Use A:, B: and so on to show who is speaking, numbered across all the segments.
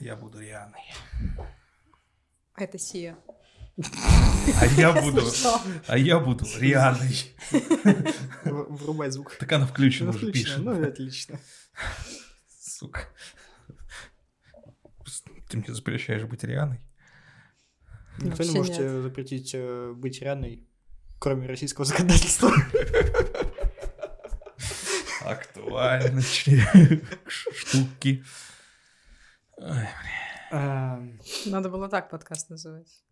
A: Я буду Рианой.
B: А это Сия.
A: А я буду... А я буду Рианой.
C: Врубай звук.
A: Так она включена
C: Ну,
A: уже
C: отлично,
A: пишет.
C: ну и отлично.
A: Сука. Ты мне запрещаешь быть Рианой?
C: Никто не
B: Вообще
C: может
B: нет.
C: тебе запретить э, быть Рианой, кроме российского законодательства.
A: Актуально. Штуки.
C: Эм,
B: Надо было так подкаст называть.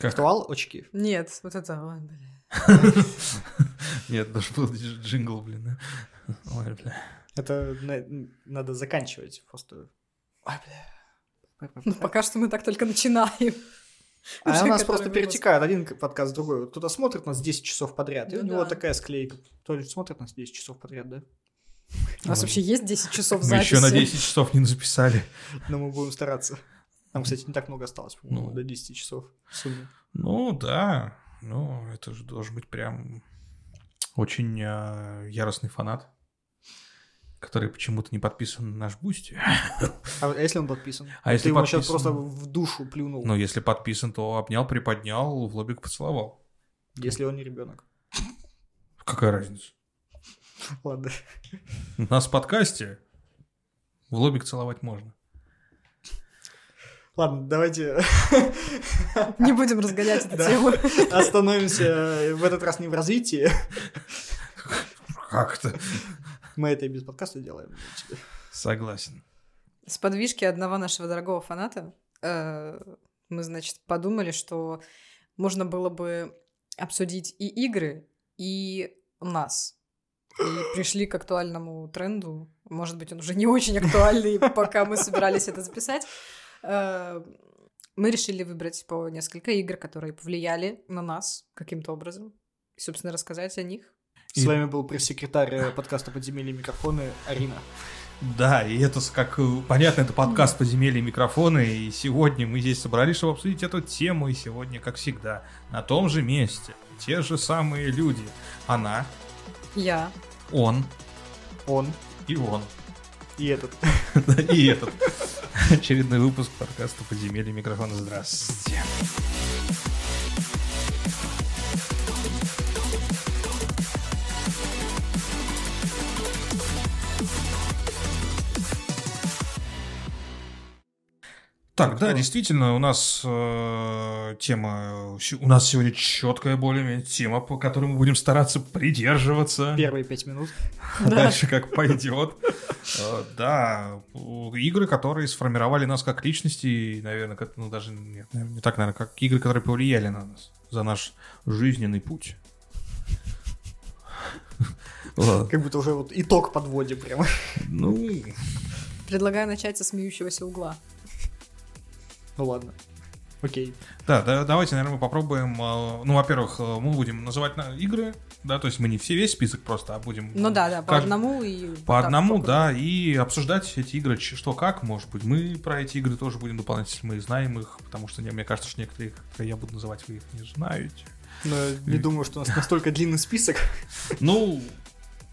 C: Актуал очки.
B: Нет, вот это, ой, бля.
A: Нет, даже был дж- джингл, блин. Ой, бля.
C: Это на- надо заканчивать просто. Ой, бля.
B: Ну, пока что мы так только начинаем.
C: А
B: Уже
C: у нас просто перетекает один подкаст в другой. Кто-то смотрит нас 10 часов подряд, и у
B: Ну
C: него
B: да.
C: такая склейка. Кто смотрит нас 10 часов подряд, да?
B: У нас вообще есть 10 часов
A: Мы
B: записи?
A: еще на 10 часов не записали.
C: Но мы будем стараться. Нам, кстати, не так много осталось, по-моему,
A: Ну.
C: до 10 часов в сумме.
A: Ну, да. Ну, это же должен быть прям очень э, яростный фанат, который почему-то не подписан на наш Boosty.
C: А если он подписан?
A: А если
C: Ты ему сейчас
A: подписан?
C: просто в душу плюнул,
A: Но если подписан, то обнял, приподнял, в лобик поцеловал.
C: если он не ребенок.
A: Какая разница?
C: Ладно.
A: У нас в подкасте в лобик целовать можно.
C: Ладно, давайте
B: Не будем разгонять эту
C: Да.
B: тему.
C: остановимся в этот раз не в развитии.
A: Как это?
C: Мы это и без подкаста делаем.
A: Согласен.
B: С подвижки одного нашего дорогого фаната э, мы, значит, подумали, что можно было бы обсудить и игры, и нас. И пришли к актуальному тренду. Может быть, он уже не очень актуальный, пока мы собирались это записать. Э, Мы решили выбрать по несколько игр, которые повлияли на нас каким-то образом. И, собственно, рассказать о них.
C: С вами был пресс-секретарь э, подкаста «Подземелья и микрофоны» Арина.
A: Да, и это, как э, понятно, это подкаст «Подземелья и микрофоны», и сегодня мы здесь собрались, чтобы обсудить эту тему, и сегодня, как всегда, на том же месте, те же самые люди. Она,
B: Я.
A: он
C: Он
A: и он.
C: и этот.
A: И этот. Очередной выпуск подкаста «Подземелье и микрофоны». Здравствуйте. Так, да, действительно, у нас э, тема, у нас сегодня четкая более тема, по которой мы будем стараться придерживаться.
C: Первые пять минут.
A: А дальше как пойдет. Э, Да, игры, которые сформировали нас как личности, и, наверное, как, ну даже нет, наверное, не так, наверное, как игры, которые повлияли на нас за наш жизненный путь.
C: Как будто уже вот итог подводим прямо.
A: Ну,
B: Предлагаю начать со смеющегося угла.
C: Ну ладно. Окей.
A: да, да, давайте, наверное, мы попробуем. э, Ну, во-первых, э, мы будем называть на- игры, да, то есть мы не все весь список просто, а будем.
B: Ну да, да, по
A: кажд-
B: одному и...
A: По
B: так
A: одному,
B: по
A: да, и обсуждать эти игры, что как, может быть. Мы про эти игры тоже будем дополнять, если мы знаем их, потому что не- мне кажется, что некоторые, которые я буду называть, вы их не знаете.
C: Но не думаю, что у нас настолько длинный список.
A: Ну,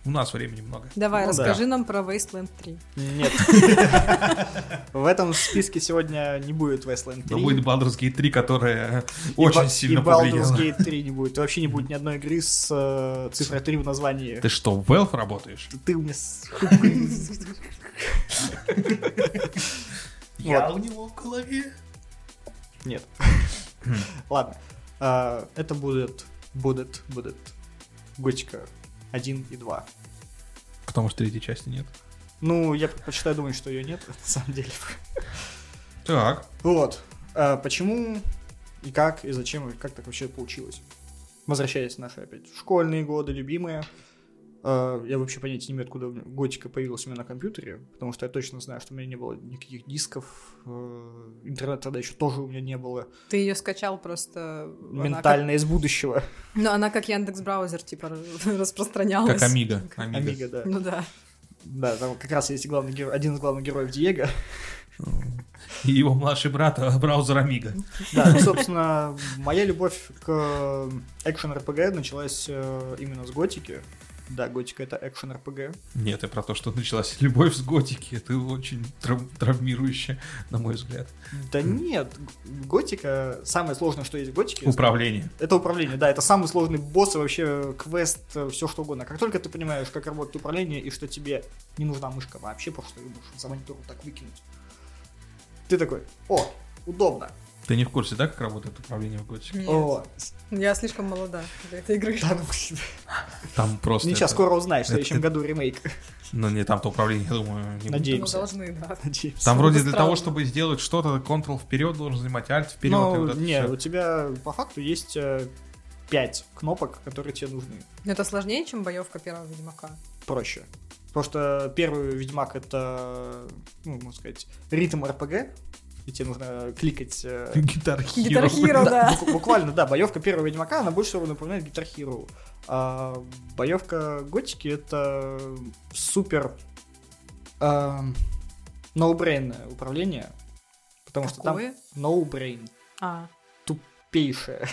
A: у нас времени много.
B: Давай,
C: Ну да.
B: расскажи нам про Wasteland 3.
C: Нет. В этом списке сегодня не будет Wasteland 3.
A: Но будет Baldur's Gate 3, которая очень сильно
C: и Baldur's
A: повлияла.
C: Gate 3 не будет. Вообще не будет ни одной игры с э, цифрой 3 в названии.
A: Ты что, в Valve работаешь?
C: Ты у меня... с-
A: Я у него в голове.
C: Нет. Ладно. А, Это будет... Будет... Будет... Готика 1 и 2.
A: Потому что третьей части нет.
C: Ну, я предпочитаю думать, что ее нет, на самом деле.
A: Так.
C: Вот. А почему и как, и зачем, и как так вообще получилось? Возвращаясь в наши опять школьные годы, любимые. А, Я вообще понятия не имею, откуда готика появилась у меня на компьютере, потому что я точно знаю, что у меня не было никаких дисков, э, интернета тогда еще тоже у меня не было,
B: Ты ее скачал просто...
C: ментально из будущего.
B: как- Ну, она как Яндекс Браузер, типа, распространялась.
A: Как Амига. Амига.
C: Амига, да.
B: Ну да.
C: Да, там как раз есть главный герой, один из главных героев Диего.
A: И его младший брат, а, браузер Амига.
C: Да, ну, собственно, моя любовь к экшен RPG началась э, именно с готики. Да, готика это экшен РПГ.
A: Нет, и про то, что началась любовь с готики. Это очень трав- травмирующе, на мой взгляд.
C: Да нет, готика, самое сложное, что есть в готике,
A: Управление.
C: это управление, да, это самый сложный босс и вообще квест, все что угодно. Как только ты понимаешь, как работает управление и что тебе не нужна мышка вообще, что ее можешь за монитор вот так выкинуть. Ты такой, о, удобно.
A: Ты не в курсе, да, как работает управление в готике?
B: Нет.
C: О,
B: Я слишком молода для этой игры.
C: да, ну,
A: Там просто...
C: ничего,
A: это-
C: скоро узнаешь, в
A: это-
C: следующем году ремейк.
A: Ну, не там-то управление, я думаю, не будет.
B: Ну,
C: Надеемся.
B: должны, да.
C: Надеемся.
A: Там вроде для
B: странно.
A: того, чтобы сделать что-то, Ctrl вперед должен занимать, Alt вперед.
C: Ну,
A: вот это
C: не,
A: всё.
C: у тебя по факту есть э, пять кнопок, которые тебе нужны.
B: Но это сложнее, чем боевка первого Ведьмака.
C: Проще. Потому что первый Ведьмак это, ну, можно сказать, ритм РПГ, и тебе нужно кликать... э,
A: Гитар
B: Гитар Hero, да.
C: бу- Буквально, да, боевка первого Ведьмака, она больше всего напоминает Hero. А боевка Готики это супер эм, ноубрейное управление, потому что там no-brain,
B: А,
C: тупейшее.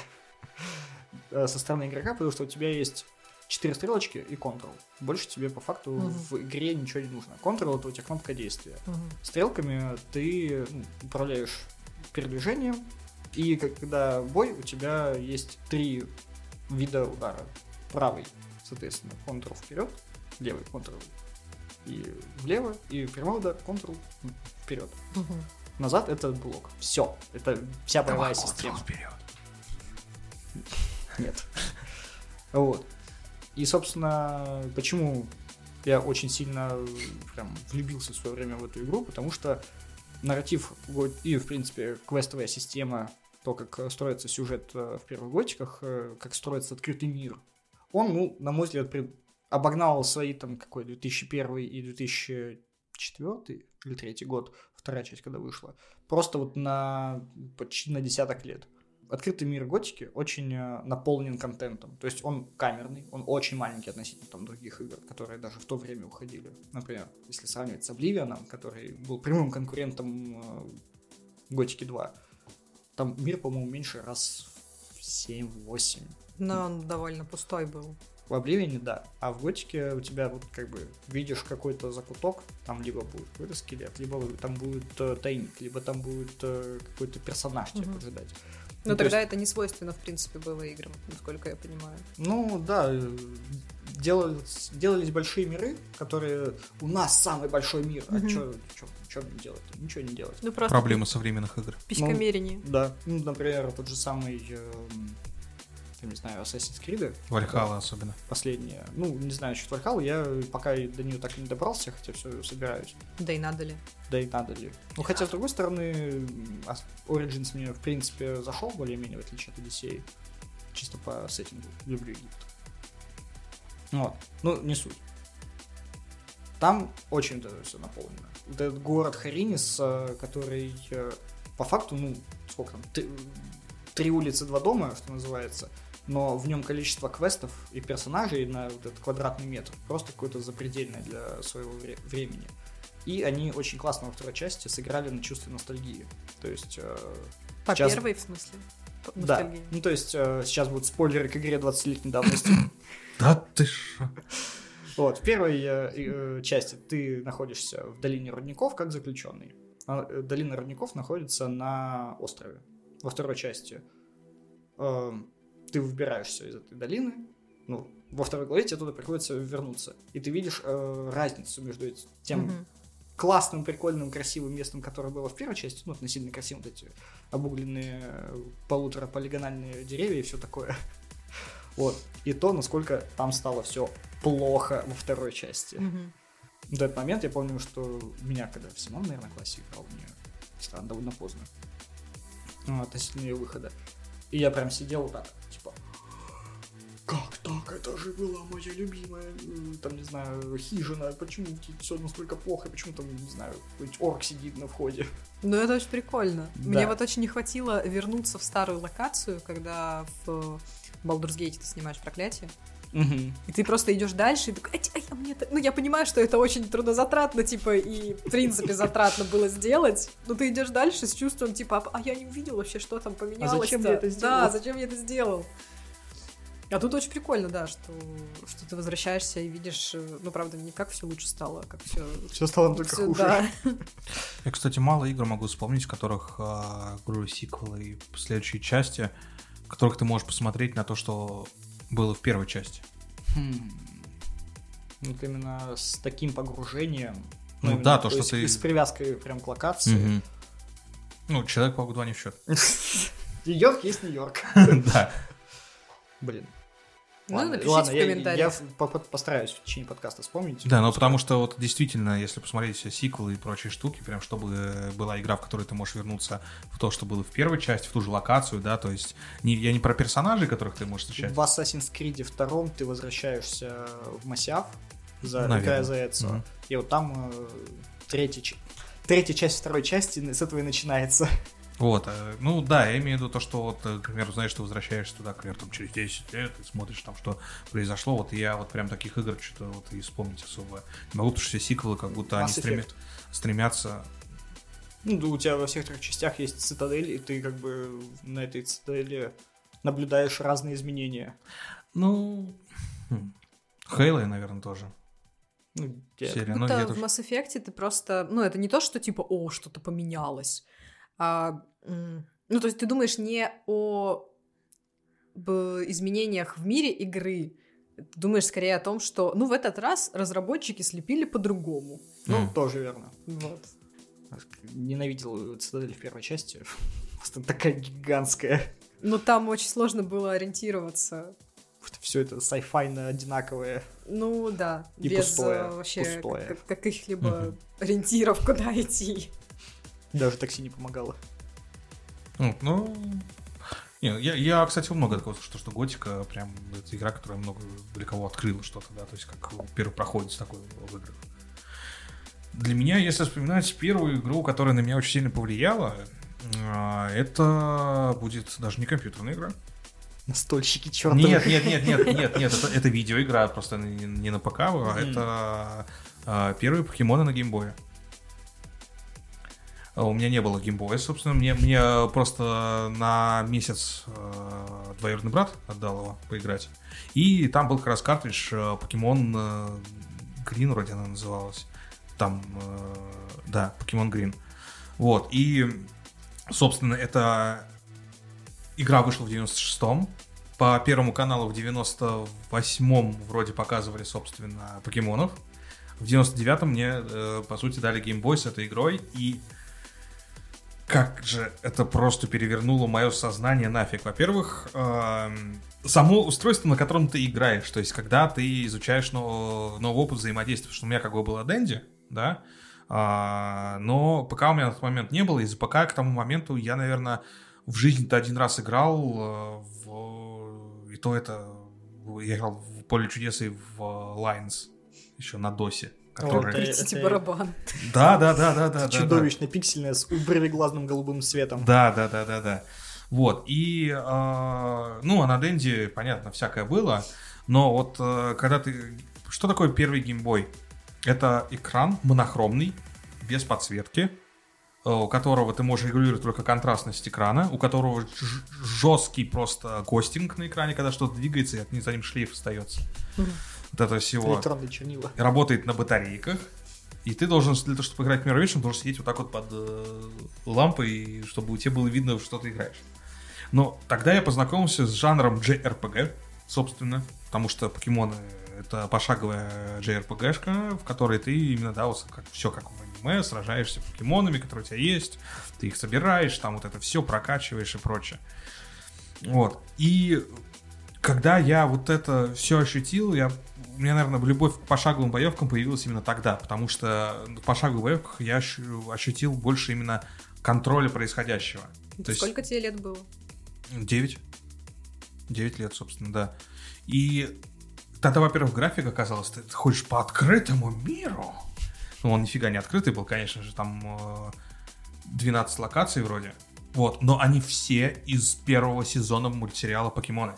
C: Э, со стороны игрока, потому что у тебя есть 4 стрелочки и Ctrl. Больше тебе по факту
B: Мгм.
C: в игре ничего не нужно. Ctrl это у тебя кнопка действия.
B: мгм.
C: Стрелками ты ну, управляешь передвижением, и когда бой, у тебя есть три вида удара. Правый, соответственно, Ctrl вперед, левый Ctrl и влево, и прямой удар Ctrl вперед.
B: Мгм.
C: Назад это блок. Все. Это вся боевая
A: Давай,
C: система.
A: Вперед.
C: Нет. Вот. И, собственно, почему я очень сильно прям влюбился в свое время в эту игру, потому что нарратив и, в принципе, квестовая система, то, как строится сюжет э, в первых готиках, э, как строится открытый мир, он, ну, на мой взгляд, обогнал свои там какой 2001 и 2004 или третий год, вторая часть, когда вышла, просто вот на почти на десяток лет открытый мир готики очень э, наполнен контентом. То есть он камерный, он очень маленький относительно там других игр, которые даже в то время уходили. Например, если сравнивать с Обливианом, который был прямым конкурентом э, Готики 2, там мир, по-моему, меньше раз в 7-8.
B: Но он довольно пустой был.
C: В Обливиане, да. А в Готике у тебя вот как бы видишь какой-то закуток, там либо будет какой-то скелет, либо там будет э, тайник, либо там будет э, какой-то персонаж тебя
B: Мгм.
C: поджидать.
B: Но
C: Ну, то
B: тогда это не свойственно, в принципе, было играм, насколько я понимаю.
C: Ну да, э, делались, делались большие миры, которые у нас самый большой мир. А
B: Мгм.
C: что мне делать? Ничего не делать.
B: Ну просто
A: Проблема современных игр.
B: писькомерение.
C: Да. Ну, например, тот же самый, эм, я не знаю, Assassin's Creed.
A: Вальхала особенно.
C: Последняя. Ну, не знаю, что Вальхалу, я пока до нее так и не добрался, хотя все собираюсь.
B: Да и надо ли.
C: Да и надо ли. Ну, хотя, с другой стороны, Origins мне, в принципе, зашел более-менее, в отличие от Одиссеи. Чисто по сеттингу. Люблю Египет. Вот. Ну, не суть. Там очень это все наполнено. Вот этот город Харинис, э, который э, по факту, ну, сколько там, три, три улицы, два дома, что называется, но в нем количество квестов и персонажей на вот этот квадратный метр просто какое-то запредельное для своего вре- времени. И они очень классно во второй части сыграли на чувстве ностальгии. То есть... э,
B: По
C: Сейчас-
B: первой, в смысле? По-
C: да.
B: ностальгии.
C: Ну, то есть э, сейчас будут спойлеры к игре 20-летней давности.
A: Да ты шо?
C: Вот, в первой э, э, части ты находишься в долине рудников как заключенный. А, э, Долина рудников находится на острове. Во второй части э, ты выбираешься из этой долины. Ну, во второй главе тебе туда приходится вернуться. И ты видишь э, разницу между эти- тем
B: Мгм.
C: классным, прикольным, красивым местом, которое было в первой части, ну, относительно красивым, вот эти обугленные э, полутора полигональные деревья и все такое. Вот. И то, насколько там стало все плохо во второй части.
B: Мгм.
C: В этот момент я помню, что меня, когда в седьмом, наверное, классе играл, мне странно, довольно поздно. Ну, относительно ее выхода. И я прям сидел вот так, как так? Это же была моя любимая, там, не знаю, хижина. Почему все настолько плохо? Почему там, не знаю, какой-нибудь орк сидит на входе?
B: Ну, это очень прикольно.
C: Да.
B: Мне вот очень не хватило вернуться в старую локацию, когда в Baldur's Gate ты снимаешь проклятие. И ты просто идешь дальше и такой, «Ать, ай, а мне так-» Ну, я понимаю, что это очень трудозатратно, типа, и в принципе затратно было сделать, но ты идешь дальше с чувством, типа, а я не увидел вообще, что там поменялось
C: зачем я это сделал?»
B: Да, зачем я это сделал? А тут очень прикольно, да, что, что ты возвращаешься и видишь, э, ну, правда, не как все лучше стало, а как все...
C: Все стало только хуже.
B: Да.
A: Я, кстати, мало игр могу вспомнить, в которых, э, говорю, сиквелы и следующие части, в которых ты можешь посмотреть на то, что было в первой части.
C: Хм. Вот именно с таким погружением.
A: Ну
C: именно,
A: да, то, что
C: есть
A: ты-
C: С привязкой прям к локации.
A: Мгм. Ну, Человек-паук 2 не в счет.
C: Нью-Йорк есть Нью-Йорк.
A: Да.
C: Блин.
B: Ну,
C: Ладно,
B: напишите
C: ладно,
B: в
C: я-
B: комментариях.
C: Я, по- постараюсь в течение подкаста вспомнить.
A: Да, ну потому что вот действительно, если посмотреть все сиквелы и прочие штуки, прям чтобы была игра, в которой ты можешь вернуться в то, что было в первой части, в ту же локацию, да, то есть не, я не про персонажей, которых ты можешь встречать.
C: В Assassin's Creed втором ты возвращаешься в Масяв, за, играя за Эцио.
A: Мгм.
C: И вот там э, третья, третья часть второй части с этого и начинается.
A: Вот, э, ну да, я имею в виду то, что вот, э, к примеру, знаешь, ты возвращаешься туда, к примеру, там, через 10 лет, и смотришь там, что произошло, вот и я вот прям таких игр что-то вот и вспомнить особо не могу, потому что все сиквелы как будто они
C: Mass
A: стреми-
C: Effect.
A: стремятся...
C: Ну, да, у тебя во всех трех частях есть цитадель, и ты как бы на этой цитадели наблюдаешь разные изменения.
A: Ну, хм, Хейла, наверное, тоже.
C: Ну,
A: Серия. Ну,
B: в Mass Effect ты просто... Ну, это не то, что типа, о, что-то поменялось. А, ну, то есть ты думаешь не о б- изменениях в мире игры. Ты думаешь скорее о том, что, ну, в этот раз разработчики слепили по-другому.
C: Ну,
A: М.
C: тоже верно.
B: Вот.
C: Ненавидел цитадель в первой части. Просто такая гигантская.
B: Но там очень сложно было ориентироваться.
C: Все это сайфайно одинаковое.
B: Ну, да.
C: И
B: без
C: пустое,
B: э, вообще
C: пустое.
B: как- каких-либо
A: Мгм.
B: ориентиров, куда идти.
C: Даже такси не помогало.
A: Ну, ну, не, я, я, кстати, много такого слышал, что, что Готика прям это игра, которая много для кого открыла что-то, да, то есть как первый проходит такой в играх. Для меня, если вспоминать первую игру, которая на меня очень сильно повлияла, а, это будет даже не компьютерная игра.
C: Настольщики чертовы.
A: Нет, нет, нет, нет, нет, нет, это, это видеоигра, просто не, не на ПК, а
C: Мгм.
A: это а, первые покемоны на геймбое. А У меня не было геймбоя, собственно, мне, мне просто на месяц э, двоюродный брат отдал его поиграть. И там был как раз картридж э, Покемон э, Грин, вроде она называлась. Там, э, да, Покемон Грин. Вот, и, собственно, это игра вышла в 96-м. По Первому каналу в 98-м вроде показывали, собственно, покемонов. В 99-м мне, э, по сути, дали геймбой с этой игрой, и как же это просто перевернуло мое сознание нафиг. Во-первых, эм, само устройство, на котором ты играешь, то есть когда ты изучаешь но- новый опыт взаимодействия, что у меня как бы было Дэнди, да, а, но ПК у меня на тот момент не было, из-за ПК к тому моменту я, наверное, в жизни-то один раз играл э, в... И то это... Я играл в Поле чудес и в Lines еще на досе. Который...
C: это-
B: Крутите
C: это-
B: барабан.
A: Да, да, да, да, да. да.
C: Чудовищно пиксельное с глазным голубым светом.
A: Да, да, да, да, да. Вот, и, э, ну, а на Денде, понятно, всякое было, но вот э, когда ты... Что такое первый геймбой? Это экран монохромный, без подсветки, э, у которого ты можешь регулировать только контрастность экрана, у которого жесткий просто гостинг на экране, когда что-то двигается, и от за ним шлейф остается.
B: Мгм.
A: Вот это всего
C: Электронные чернила.
A: работает на батарейках, и ты должен, для того, чтобы играть в Mirror Vision, должен сидеть вот так вот под э, лампой, чтобы у тебя было видно, что ты играешь. Но тогда я познакомился с жанром JRPG, собственно, потому что покемоны это пошаговая JRPG-шка, в которой ты именно, да, вот как, все как в аниме, сражаешься с покемонами, которые у тебя есть, ты их собираешь, там вот это все прокачиваешь и прочее. Вот. И когда я вот это все ощутил, я, у меня, наверное, любовь к пошаговым боевкам появилась именно тогда, потому что в пошаговых боевках я ощу- ощутил больше именно контроля происходящего. То есть-
B: Сколько тебе лет было?
A: 9. 9 лет, собственно, да. И тогда, во-первых, график оказалась, ты ходишь по открытому миру. Ну, он нифига не открытый был, конечно же, там э, 12 локаций вроде. Вот, но они все из первого сезона мультсериала «Покемоны».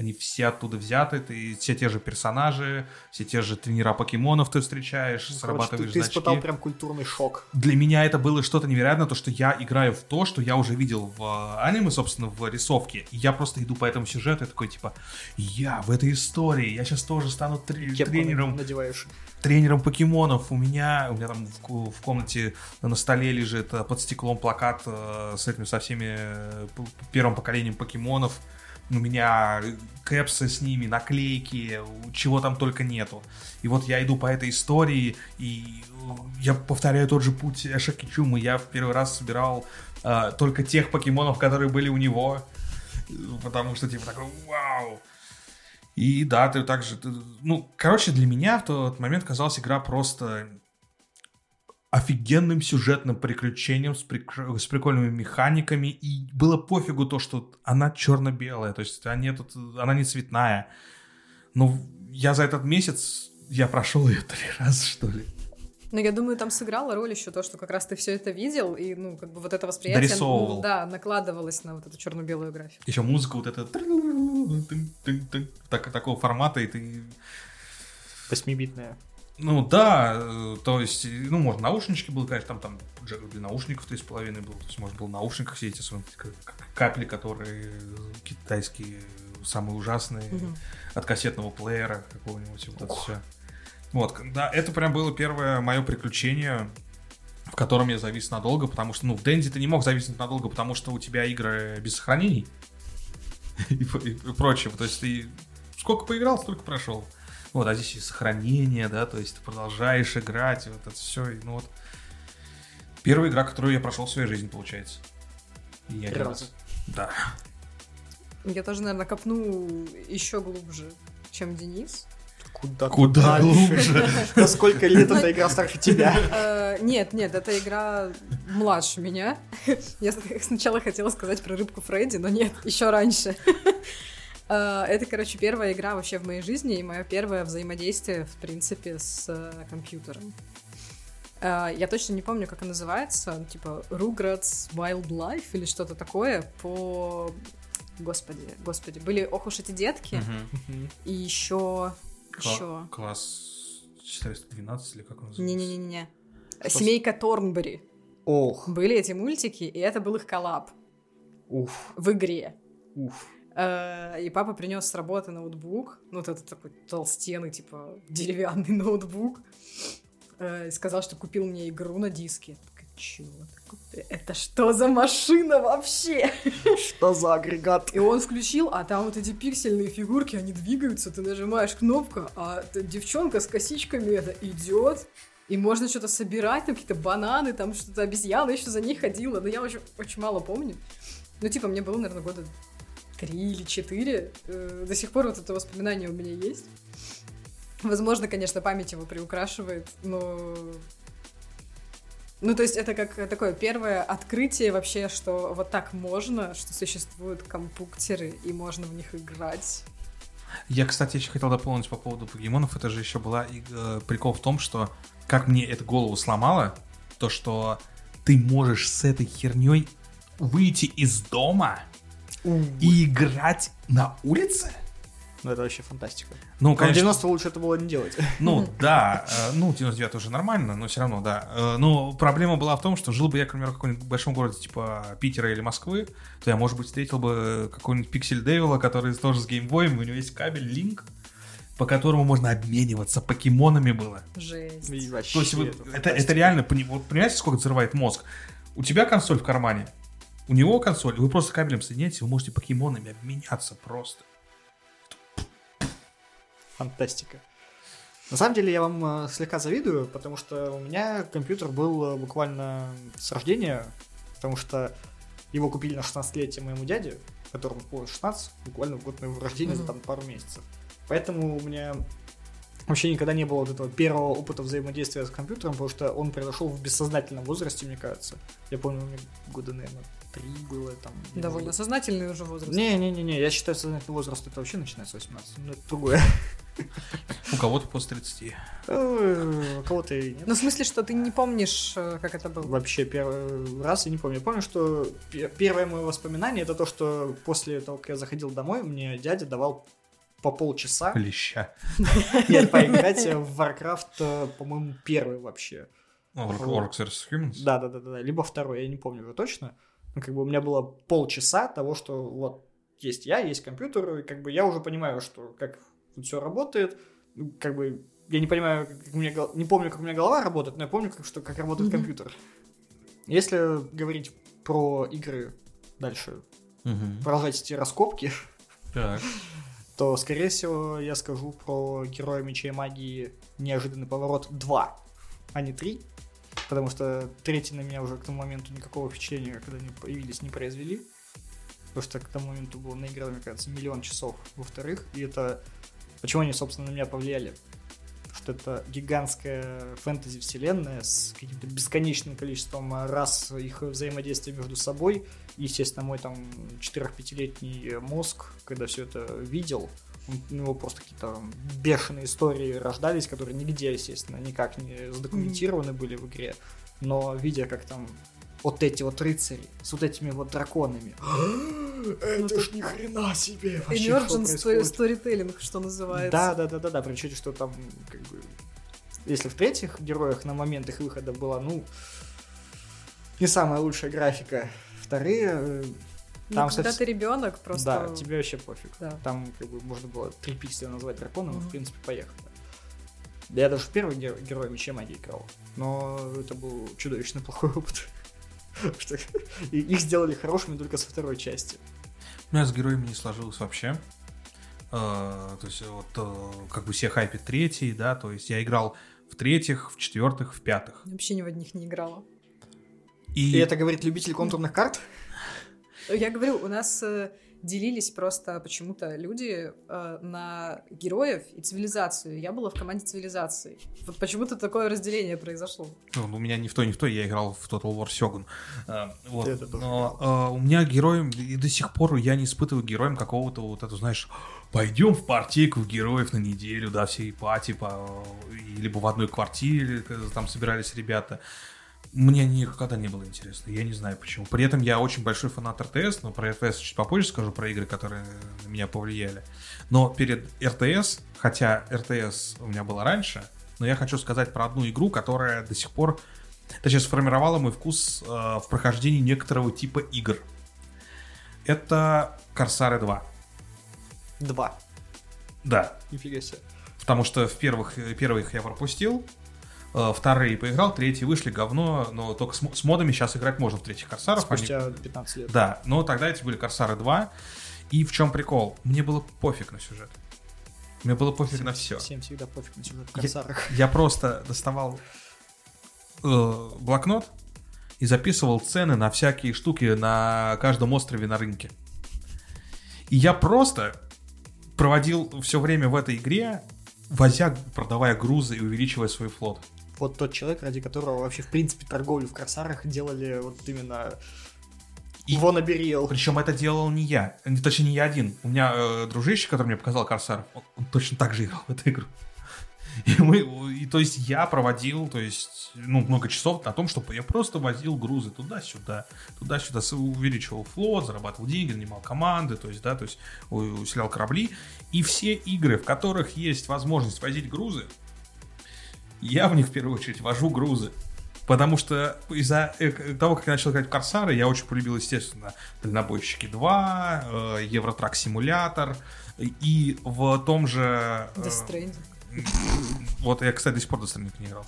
A: Они все оттуда взяты, ты, все те же персонажи, все те же тренера покемонов ты встречаешь,
C: Ну, Короче,
A: срабатываешь
C: ты, ты
A: значки.
C: испытал прям культурный шок.
A: Для меня это было что-то невероятное, то, что я играю в то, что я уже видел в э, аниме, собственно, в рисовке. И я просто иду по этому сюжету и такой, типа, я в этой истории, я сейчас тоже стану тре-
C: Кепку
A: тренером
C: надеваешь.
A: тренером покемонов. У меня, у меня там в, в комнате на столе лежит э, под стеклом плакат э, с этими, со всеми первым поколением покемонов. У меня кэпсы с ними, наклейки, чего там только нету. И вот я иду по этой истории, и я повторяю тот же путь Эша. Я в первый раз собирал э, только тех покемонов, которые были у него. Потому что, типа, такой, вау, и да, ты также... ну, короче, для меня в тот момент казалась игра просто офигенным сюжетным приключением с, прик- с прикольными механиками. И было пофигу то, что она черно-белая. То есть она, тут, она не цветная. Ну, я за этот месяц... Я прошел ее три раза, что ли.
B: Ну, я думаю, там сыграла роль еще то, что как раз ты все это видел, и, ну, как бы вот это восприятие,
A: Дорисовывал.
B: ну, да, накладывалось на вот эту черно-белую графику.
A: Еще музыка вот эта... Так, такого формата, и ты
C: Восьмибитная.
A: Ну да, э, то есть, э, ну, можно наушнички было, конечно, там, там джек для наушников три с половиной был, то есть можно было в наушниках сидеть, особенно эти капли, которые китайские, самые ужасные,
B: Мгм.
A: от кассетного плеера какого-нибудь, вот это все. Вот, да, это прям было первое мое приключение, в котором я завис надолго, потому что, ну, в Дэнди ты не мог зависнуть надолго, потому что у тебя игры без сохранений и прочего, то есть ты сколько поиграл, столько прошел. Вот, а здесь и сохранение, да, то есть ты продолжаешь играть, вот это все, ну вот. Первая игра, которую я прошел в своей жизни, получается. И я
C: Три раза.
A: Да.
B: Я тоже, наверное, копну еще глубже, чем Денис.
C: Куда,
A: Куда глубже?
C: На сколько лет эта игра старше тебя?
B: Э, Нет, нет, эта игра младше меня. Я сначала хотела сказать про рыбку Фредди, но нет, еще раньше. Э, Это, короче, первая игра вообще в моей жизни и мое первое взаимодействие, в принципе, с э, компьютером. Э, Я точно не помню, как она называется, типа Rugrats Wildlife или что-то такое по... Господи, господи, были ох уж эти детки, и еще...
A: Кла-
B: еще...
A: Класс 412 или как он называется?
B: Не-не-не-не. Семейка Торнбери.
C: Ох,
B: Были эти мультики, и это был их коллаб
C: уф,
B: в игре.
C: уф.
B: Э, И папа принес с работы ноутбук, ну вот этот такой толстенный, типа деревянный ноутбук, э, и сказал, что купил мне игру на диске. Я такая, «Чё ты купи- Это что за машина вообще?
C: Что за агрегат?
B: И он включил, а там вот эти пиксельные фигурки, они двигаются, ты нажимаешь кнопку, а девчонка с косичками это идет, и можно что-то собирать, там какие-то бананы, там что-то обезьяна еще за ней ходила, но я очень, очень мало помню. Ну, типа, мне было, наверное, года три или четыре. Э, До сих пор вот это воспоминание у меня есть. Возможно, конечно, память его приукрашивает, но... Ну, то есть это как такое первое открытие вообще, что вот так можно, что существуют компьютеры, и можно в них играть.
A: Я, кстати, еще хотел дополнить по поводу покемонов. Это же еще была э, прикол в том, что как мне это голову сломало, то что ты можешь с этой херней выйти из дома и играть на улице.
C: Ну, это вообще фантастика.
A: Ну,
C: Но в
A: конечно,
C: 90 лучше это было не делать.
A: ну да, э, ну 99 уже нормально, но все равно, да. Э, Но проблема была в том, что жил бы я, к примеру, в каком-нибудь большом городе типа Питера или Москвы, то я, может быть, встретил бы какого-нибудь Пиксель Девила, который тоже с геймбоем, у него есть кабель, линк, по которому можно обмениваться покемонами было.
B: Жесть.
C: И вообще
A: То есть это,
C: фантастика.
A: это реально, вот понимаете, сколько взрывает мозг? У тебя консоль в кармане, у него консоль, вы просто кабелем соединяете, вы можете покемонами обменяться просто.
C: Фантастика. На самом деле я вам э, слегка завидую, потому что у меня компьютер был э, буквально с рождения, потому что его купили на 16-летие моему дяде, которому было 16, буквально в год моего рождения за
B: Мгм.
C: там пару месяцев. Поэтому у меня вообще никогда не было вот этого первого опыта взаимодействия с компьютером, потому что он произошел в бессознательном возрасте, мне кажется. Я помню, у меня года, наверное, три было там.
B: Довольно сознательный уже возраст.
C: Не-не-не, я считаю, сознательный возраст это вообще начинается с 18, но это другое.
A: У кого-то после 30.
C: Э, У кого-то и нет.
B: Ну, в смысле, что ты не помнишь, э, как это было?
C: Вообще первый раз я не помню. Я помню, что пе- первое мое воспоминание это то, что после того, как я заходил домой, мне дядя давал по полчаса
A: Леща.
C: нет, поиграть в Warcraft, э, по-моему, первый вообще.
A: Orc Orcs vs. Humans.
C: Да, да, да, да, либо второй, я не помню уже точно. Ну, как бы у меня было полчаса того, что вот есть я, есть компьютер, и как бы я уже понимаю, что как тут все работает. Ну, Как бы я не понимаю, как у меня гол- не помню, как у меня голова работает, но я помню, как, что, как работает
B: Мгм.
C: компьютер. Если говорить про игры дальше,
A: Мгм.
C: продолжать эти раскопки,
A: Так.
C: то, скорее всего, я скажу про Героя Меча и Магии Неожиданный поворот 2, а не 3. Потому что третий на меня уже к тому моменту никакого впечатления, когда они появились, не произвели. Потому что к тому моменту было наиграно, мне кажется, миллион часов. Во-вторых, и это... Почему они, собственно, на меня повлияли? Что это гигантская фэнтези-вселенная с каким-то бесконечным количеством рас, их взаимодействия между собой. И, естественно, мой там 4-5-летний мозг, когда все это видел, он- у него просто какие-то бешеные истории рождались, которые нигде, естественно, никак не задокументированы были в игре. Но видя, как там вот эти вот рыцари с вот этими вот драконами. Это ж ни хрена себе! вообще, что
B: Emergent
C: происходит?
B: storytelling, что называется.
C: Да, да, да, да, да. При учете, что там, как бы, если в третьих героях на момент их выхода была, ну, не самая лучшая графика. Вторые, э,
B: Ну,
C: там,
B: когда
C: кстати,
B: ты ребенок, просто...
C: да, тебе вообще пофиг.
B: Да.
C: Там, как бы, можно было три пикселя назвать драконом, и,
B: Мгм.
C: в принципе, поехали. Да я даже в первый гер- герой Меча Магии играл. Но это был чудовищно плохой опыт. И их сделали хорошими только со второй части.
A: У меня с героями не сложилось вообще. Э, То есть вот э, как бы все хайпят третий, да, то есть я играл в третьих, в четвертых, в пятых.
B: Вообще ни в одних не играла.
C: И это говорит любитель контурных карт?
B: Я говорю, у нас э, делились просто почему-то люди э, на героев и цивилизацию. Я была в команде цивилизации. Вот почему-то такое разделение произошло.
A: Ну, у меня ни в то, ни в то, я играл в Total War Shogun. Э, вот.
C: Это
A: Но э, у меня героем, и до сих пор я не испытываю героем какого-то вот это, знаешь, пойдем в партийку в героев на неделю, да, всей пати, по, и либо в одной квартире, когда там собирались ребята. Мне никогда не было интересно, я не знаю почему. При этом я очень большой фанат РТС, но про РТС чуть попозже скажу, про игры, которые на меня повлияли. Но перед РТС, хотя РТС у меня было раньше, но я хочу сказать про одну игру, которая до сих пор, точнее, сформировала мой вкус э, в прохождении некоторого типа игр. Это Корсары 2.
C: Два.
A: Да,
C: Нифига себе.
A: потому что в первых, первых я пропустил, вторые поиграл, третьи вышли, говно, но только с, с модами сейчас играть можно в третьих Корсаров. они-
C: Спустя 15 лет.
A: Да, но тогда эти были Корсары 2. И в чем прикол? Мне было пофиг на сюжет. Мне было пофиг на все.
C: Всем всегда пофиг на сюжет в корсарах.
A: Я просто доставал э, блокнот и записывал цены на всякие штуки на каждом острове на рынке. И я просто проводил все время в этой игре, возя, продавая грузы и увеличивая свой флот.
C: Вот тот человек, ради которого вообще, в принципе, торговлю в корсарах делали вот именно
A: И-
C: его наберел.
A: Причем это делал не я, э, точнее не я один. У меня э, дружище, который мне показал Корсар, он, он точно так же играл в эту игру. И, мы, и то есть я проводил, то есть, ну, много часов на том, чтобы я просто возил грузы туда-сюда, туда-сюда, увеличивал флот, зарабатывал деньги, нанимал команды, то есть, да, то есть усилял корабли. И все игры, в которых есть возможность возить грузы, я в них в первую очередь вожу грузы. Потому что из-за э, того, как я начал играть в Корсары, я очень полюбил, естественно, Дальнобойщики 2, э, Евротрак Симулятор, и в том же... э,
B: Death
A: вот я, кстати, до сих пор Stranding не играл.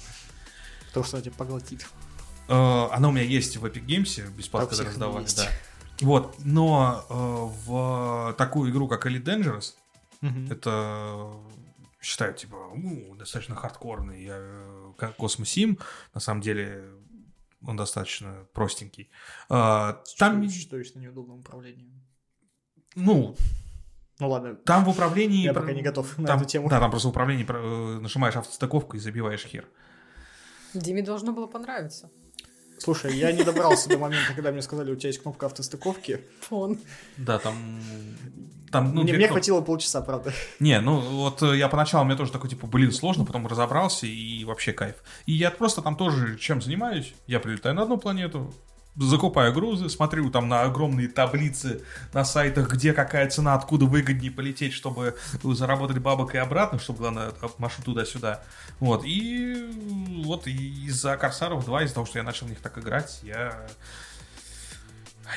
C: Потому что она тебя поглотит.
A: Э, Она у меня есть в Epic Games, бесплатно когда раздавали, да. Вот, но э, в такую игру, как Elite Dangerous, это считаю, типа, ну, достаточно хардкорный э, ко- космосим. На самом деле он достаточно простенький. А, Там,
C: Чудовищно неудобным управлением.
A: ну,
C: Ну ладно,
A: там в управлении...
C: я пока не готов на
A: там-
C: эту тему.
A: Да, там просто в управлении э, нажимаешь автостыковку и забиваешь хер.
B: Диме должно было понравиться.
C: Слушай, я не добрался до момента, когда мне сказали, у тебя есть кнопка автостыковки.
B: Фон.
A: Да, там... там ну,
C: мне, мне хватило полчаса, правда.
A: Не, ну вот э, я поначалу мне тоже такой, типа, блин, сложно, потом разобрался и вообще кайф. И я просто там тоже чем занимаюсь. Я прилетаю на одну планету, закупаю грузы, смотрю там на огромные таблицы на сайтах, где какая цена, откуда выгоднее полететь, чтобы заработать бабок и обратно, чтобы, главное, маршрут туда-сюда. Вот, и вот и из-за Корсаров 2, из-за того, что я начал в них так играть, я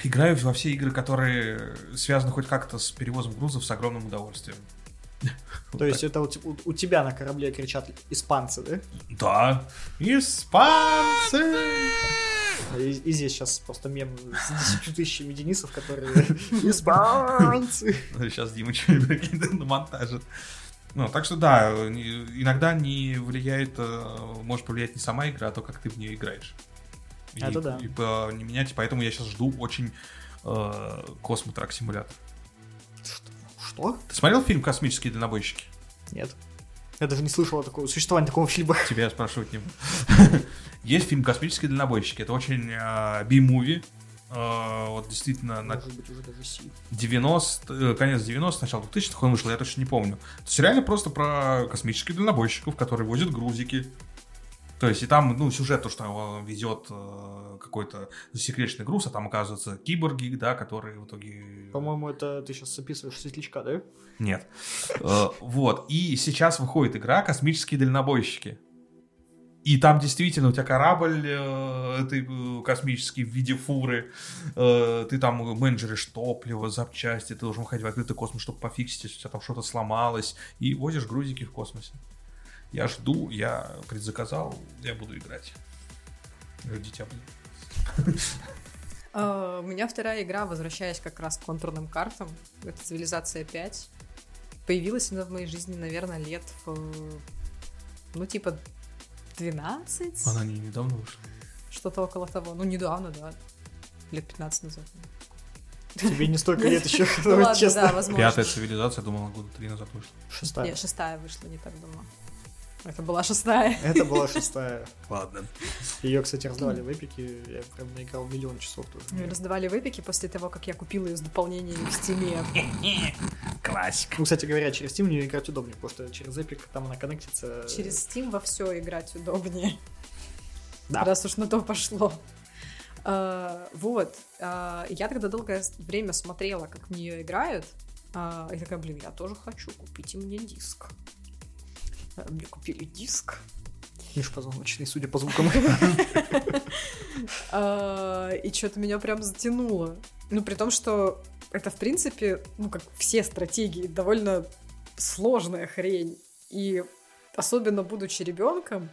A: играю во все игры, которые связаны хоть как-то с перевозом грузов с огромным удовольствием. Вот
C: То есть это у тебя на корабле кричат испанцы, да?
A: Да. Испанцы!
C: И, и здесь сейчас просто мем с 10 тысячами денисов, которые испанцы.
A: Сейчас Дима что-нибудь накинет на монтаже. Ну, так что да, иногда не влияет, э, может повлиять не сама игра, а то, как ты в нее играешь. И,
C: Это да.
A: и по- не менять, поэтому я сейчас жду очень э, Космотрак симулятор.
C: Что?
A: Ты смотрел фильм «Космические дальнобойщики»?
C: Нет. Я даже не слышал о такого существовании такого фильма.
A: Тебя я спрашивать не буду. Есть фильм «Космические дальнобойщики». Это очень э, би-муви. Э, вот действительно на
C: Может быть, уже даже си.
A: 90, э, конец 90 начало 2000-х он вышел, я точно не помню. То есть реально просто про космических дальнобойщиков, которые возят грузики. То есть и там, ну, сюжет, то, что он везет э, какой-то засекреченный груз, а там оказываются киборги, да, которые в итоге...
C: По-моему, это ты сейчас описываешь светлячка, да?
A: Нет. Э, Вот. И сейчас выходит игра «Космические дальнобойщики». И там действительно у тебя корабль э, ты, э, космический в виде фуры, э, ты там менеджеришь топливо, запчасти, ты должен ходить в открытый космос, чтобы пофиксить, если у тебя там что-то сломалось, и возишь грузики в космосе. Я жду, я предзаказал, я буду играть. Ждите обзор.
B: А, У меня вторая игра, возвращаясь как раз к контурным картам, это цивилизация 5. Появилась она в моей жизни, наверное, лет в, ну, типа, 12?
A: Она не недавно вышла.
B: Что-то около того. Ну, недавно, да. Лет 15 назад.
C: Тебе не столько лет еще,
B: Ну
C: честно.
B: возможно.
A: Пятая цивилизация, думала, года три назад вышла.
C: Шестая.
B: Не, шестая вышла, не так давно. Это была шестая.
C: Это была шестая.
A: Ладно.
C: Ее, кстати, раздавали в Epic е. Я прям наиграл миллион часов тоже.
B: Раздавали в Epic е после того, как я купила ее с дополнениями в Steam е.
A: Классика.
C: Ну, кстати говоря, через Steam в нее играть удобнее, потому что через Epic там она коннектится.
B: Через Steam во все играть удобнее.
C: Да.
B: Раз уж на то пошло. А, вот. А, я тогда долгое время смотрела, как в нее играют. А, и такая, блин, я тоже хочу, купите мне диск. А, Мне купили диск.
C: Межпозвоночный, судя по звукам.
B: А, и что-то меня прям затянуло. Ну, при том, что это, в принципе, ну, как все стратегии, довольно сложная хрень. И особенно будучи ребенком,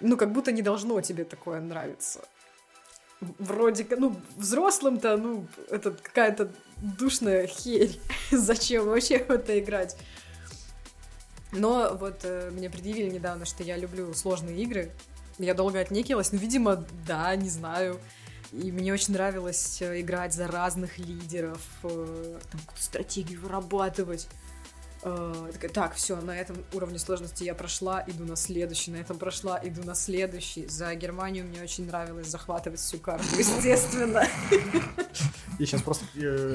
B: ну, как будто не должно тебе такое нравиться. Вроде как, ну, взрослым-то, ну, это какая-то душная херь. Зачем вообще в это играть? Но вот э, мне предъявили недавно, что я люблю сложные игры. Я долго отнекилась, ну, видимо, да, не знаю. И мне очень нравилось э, играть за разных лидеров, э, там какую-то стратегию вырабатывать. Э, такая, так, все, на этом уровне сложности я прошла, иду на следующий, на этом прошла, иду на следующий. За Германию мне очень нравилось захватывать всю карту, естественно.
C: И сейчас просто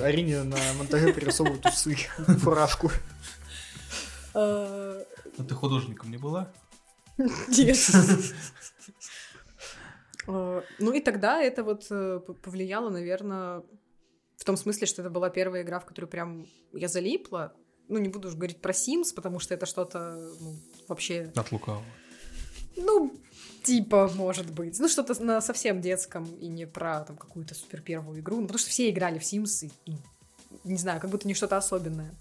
C: Арине на монтаже перерисовывают усы, фуражку.
A: А ты художником не была?
B: Нет. Э, Ну и тогда это вот э, повлияло, наверное, в том смысле, что это была первая игра, в которую прям я залипла. Ну, не буду уж говорить про Sims, потому что это что-то ну, вообще,
A: От лукавого.
B: ну, типа, может быть. Ну, что-то на совсем детском и не про там какую-то супер первую игру. Ну, потому что все играли в Sims, и, ну, не знаю, как будто не что-то особенное.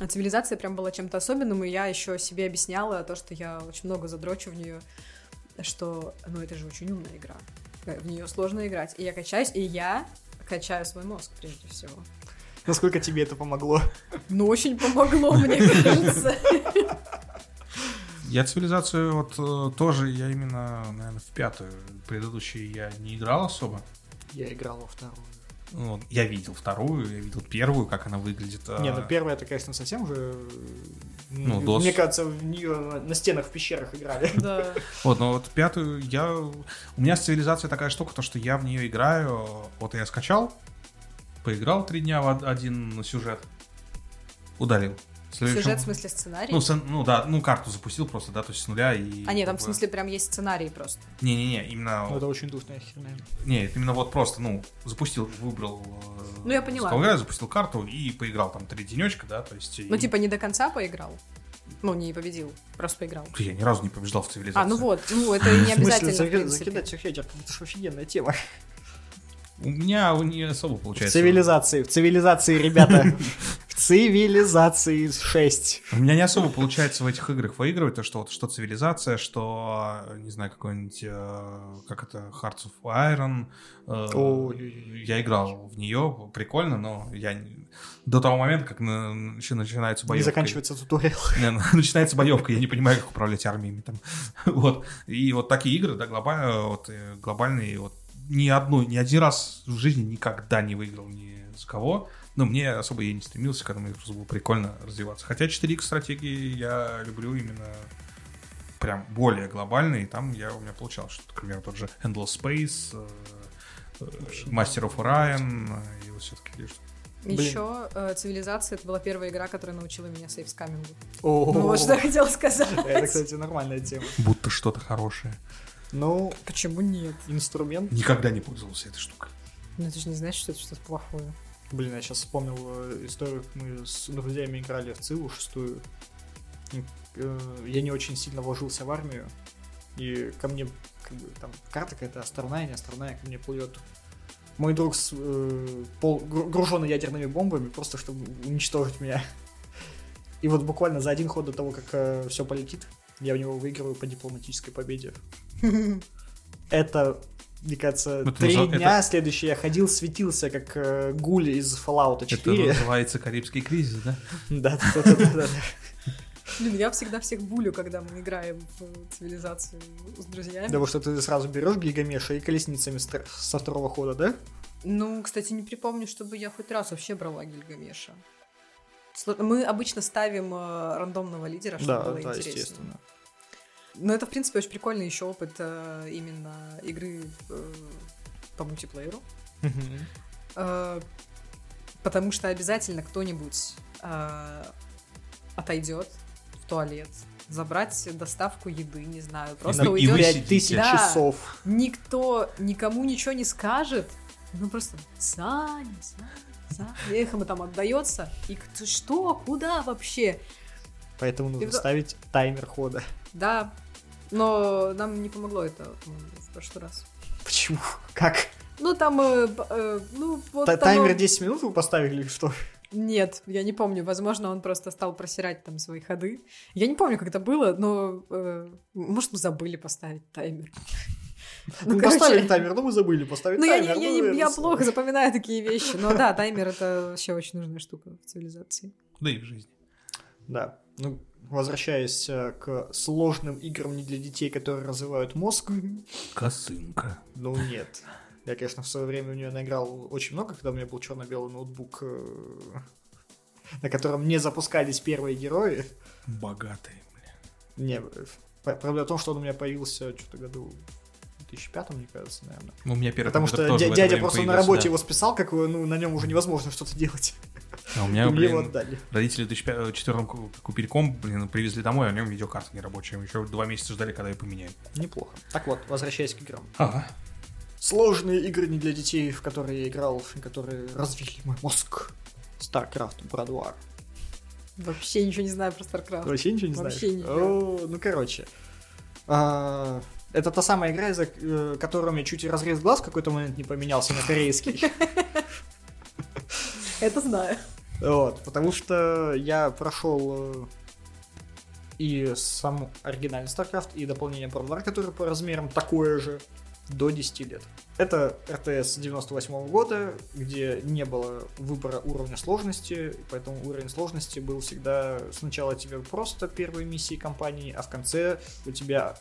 B: А цивилизация прям была чем-то особенным, и я еще себе объясняла то, что я очень много задрочу в нее, что, ну, это же очень умная игра. Э, В нее сложно играть. И я качаюсь, и я качаю свой мозг, прежде всего.
C: Насколько тебе это помогло?
B: Ну, очень помогло, мне кажется.
A: Я цивилизацию вот э, тоже, я именно, наверное, в пятую. Предыдущие я не играл особо.
C: Я играл во вторую.
A: Ну, я видел вторую, я видел первую, как она выглядит.
C: Не,
A: а,
C: ну первая это, конечно, совсем уже...
A: Ну.
C: Мне кажется, в нее на- на стенах в пещерах играли.
B: Да.
A: Вот, но вот пятую я... У меня с цивилизацией такая штука, то, что я в нее играю... Вот я скачал, поиграл три дня в од- один сюжет, удалил. В следующем-
B: Сюжет, в смысле сценарий?
A: Ну, сэн- ну да, ну карту запустил просто, да, то есть с нуля и...
B: а нет, там в смысле прям есть сценарий просто.
A: Не-не-не, именно...
C: Ну, это очень душная херня.
A: Не, это именно вот просто, ну, запустил, выбрал... э,
B: Ну, я поняла.
A: с кого играю, запустил карту и поиграл там три денечка, да, то есть...
B: Ну,
A: и-
B: типа, не до конца поиграл. Ну, не победил, просто поиграл.
A: Я ни разу не побеждал в цивилизации.
B: А, ну вот, ну это и не
C: В смысле,
B: обязательно, в принципе.
C: закидать всех ядер, это же офигенная тема.
A: У меня не особо
C: В
A: получается.
C: цивилизации, в цивилизации, ребята. Цивилизации 6.
A: У меня не особо получается в этих играх выигрывать, то что вот что цивилизация, что, э, не знаю, какой-нибудь, э, как это, Hearts of Iron. э,
C: Ой-ой-ой.
A: я играл в нее, прикольно, но я не- до того момента, как на- начи- начинается
C: Не
A: боевка.
C: заканчивается туториал.
A: Не, начинается боевка, я не понимаю, как управлять армиями там. Вот. И вот такие игры, да, глобальные, вот, э, глобальные, вот ни одной, ни один раз в жизни никогда не выиграл ни с кого. Но мне особо я не стремился к этому, мне просто было прикольно развиваться. Хотя 4X стратегии я люблю именно прям более глобальные, и там я, у меня получалось что-то, например, тот же Endless Space, э, э, Master of Orion, э, и вот все таки
C: Блин.
B: Еще э, цивилизация это была первая игра, которая научила меня сейфскамингу.
C: О,
B: Ну вот что я хотела сказать.
C: Это, кстати, нормальная тема.
A: Будто что-то хорошее.
C: Ну,
B: Почему нет?
C: инструмент.
A: Никогда не пользовался этой штукой.
B: Ну это же не значит, что это что-то плохое.
C: Блин, я сейчас вспомнил э, историю, как мы с друзьями играли в Циву шестую. И, э, Я не очень сильно вложился в армию. И ко мне, как бы, там, карта какая-то островная, не островная, ко мне плывет мой друг с э, пол, гру- груженный ядерными бомбами, просто чтобы уничтожить меня. И вот буквально за один ход до того, как все полетит, я в него выигрываю по дипломатической победе. Это, мне кажется,
A: Это
C: три
A: назов-
C: дня следующий я ходил, светился, как э, гуль из Fallout
A: Это
C: 4.
A: называется Карибский кризис, да?
C: Да, да, да, да, да.
B: Блин, я всегда всех булю, когда мы играем в цивилизацию с друзьями.
C: Потому что ты сразу берешь Гильгамеша и колесницами со второго хода, да?
B: Ну, кстати, не припомню, чтобы я хоть раз вообще брала Гильгамеша. Мы обычно ставим э, рандомного лидера, чтобы
C: Да,
B: было
C: да,
B: интереснее.
C: естественно.
B: Но это, в принципе, очень прикольный еще опыт э, именно игры э, по мультиплееру. Э, потому что обязательно кто-нибудь э, отойдет в туалет, забрать доставку еды, не знаю, просто
A: вы- и
B: уйдет.
A: вы
C: Пять
A: сидите.
C: тысяч
B: Да.
C: часов.
B: Никто никому ничего не скажет. Ну просто Саня, Саня, Саня. Эхо там отдается. И кто- что, куда вообще?
C: Поэтому нужно
B: И
C: ставить таймер хода.
B: Да, но нам не помогло это в прошлый раз.
C: Почему? Как?
B: Ну, там, э, э, ну, вот
C: Та-
B: оно-
C: Таймер 10 минут вы поставили или что?
B: Нет, я не помню. Возможно, он просто стал просирать там свои ходы. Я не помню, как это было, но, э, может, мы забыли поставить таймер.
C: Ну,
B: короче,
C: поставили таймер, но мы забыли поставить
B: Ну, я,
C: таймер.
B: я,
C: ну,
B: не-
C: это
B: я
C: с-
B: плохо запоминаю такие вещи. Но да, таймер это вообще очень нужная штука в цивилизации.
A: Да и в жизни.
C: Да. Ну, возвращаясь э, к сложным играм не для детей, которые развивают мозг,
A: Косынка.
C: ну нет. Я, конечно, в свое время в нее наиграл очень много, когда у меня был черно-белый ноутбук, э, на котором не запускались первые герои.
A: Богатые, бля.
C: Не, проблема в том, что он у меня появился что-то году в 2005, мне кажется, наверное.
A: Ну, у меня первый
C: Потому что дядя просто на работе
A: да.
C: его списал, как ну, на нем уже невозможно что-то делать.
A: А у меня,
C: его
A: блин,
C: отдали.
A: родители в 2004 ку- купили комп, блин, привезли домой, а в нем видеокарта не рабочая. Еще два месяца ждали, когда ее поменяют.
C: Неплохо. Так вот, возвращаясь к играм.
A: Ага.
C: Сложные игры не для детей, в которые я играл, и которые развили мой мозг. StarCraft Broad War.
B: Вообще ничего не знаю про StarCraft.
C: Вообще ничего не
B: Вообще
C: знаешь?
B: не
C: О, ну, короче. А, Это та самая игра, из-за э, которой у меня чуть разрез глаз в какой-то момент не поменялся на корейский.
B: Это знаю.
C: Вот, потому что я прошел э, и сам оригинальный StarCraft, и дополнение World War, которое по размерам такое же, до 10 лет. Это РТС 98 года, где не было выбора уровня сложности, поэтому уровень сложности был всегда сначала тебе просто первые миссии кампании, а в конце у тебя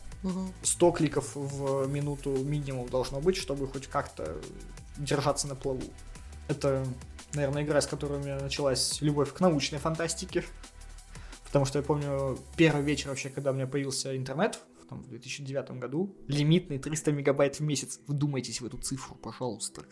C: 100 кликов в минуту минимум должно быть, чтобы хоть как-то держаться на плаву. Это, наверное, игра, с которой у меня началась любовь к научной фантастике. Потому что я помню первый вечер вообще, когда у меня появился интернет, в там, в 2009 году, лимитный 300 мегабайт в месяц. Вдумайтесь в эту цифру, пожалуйста.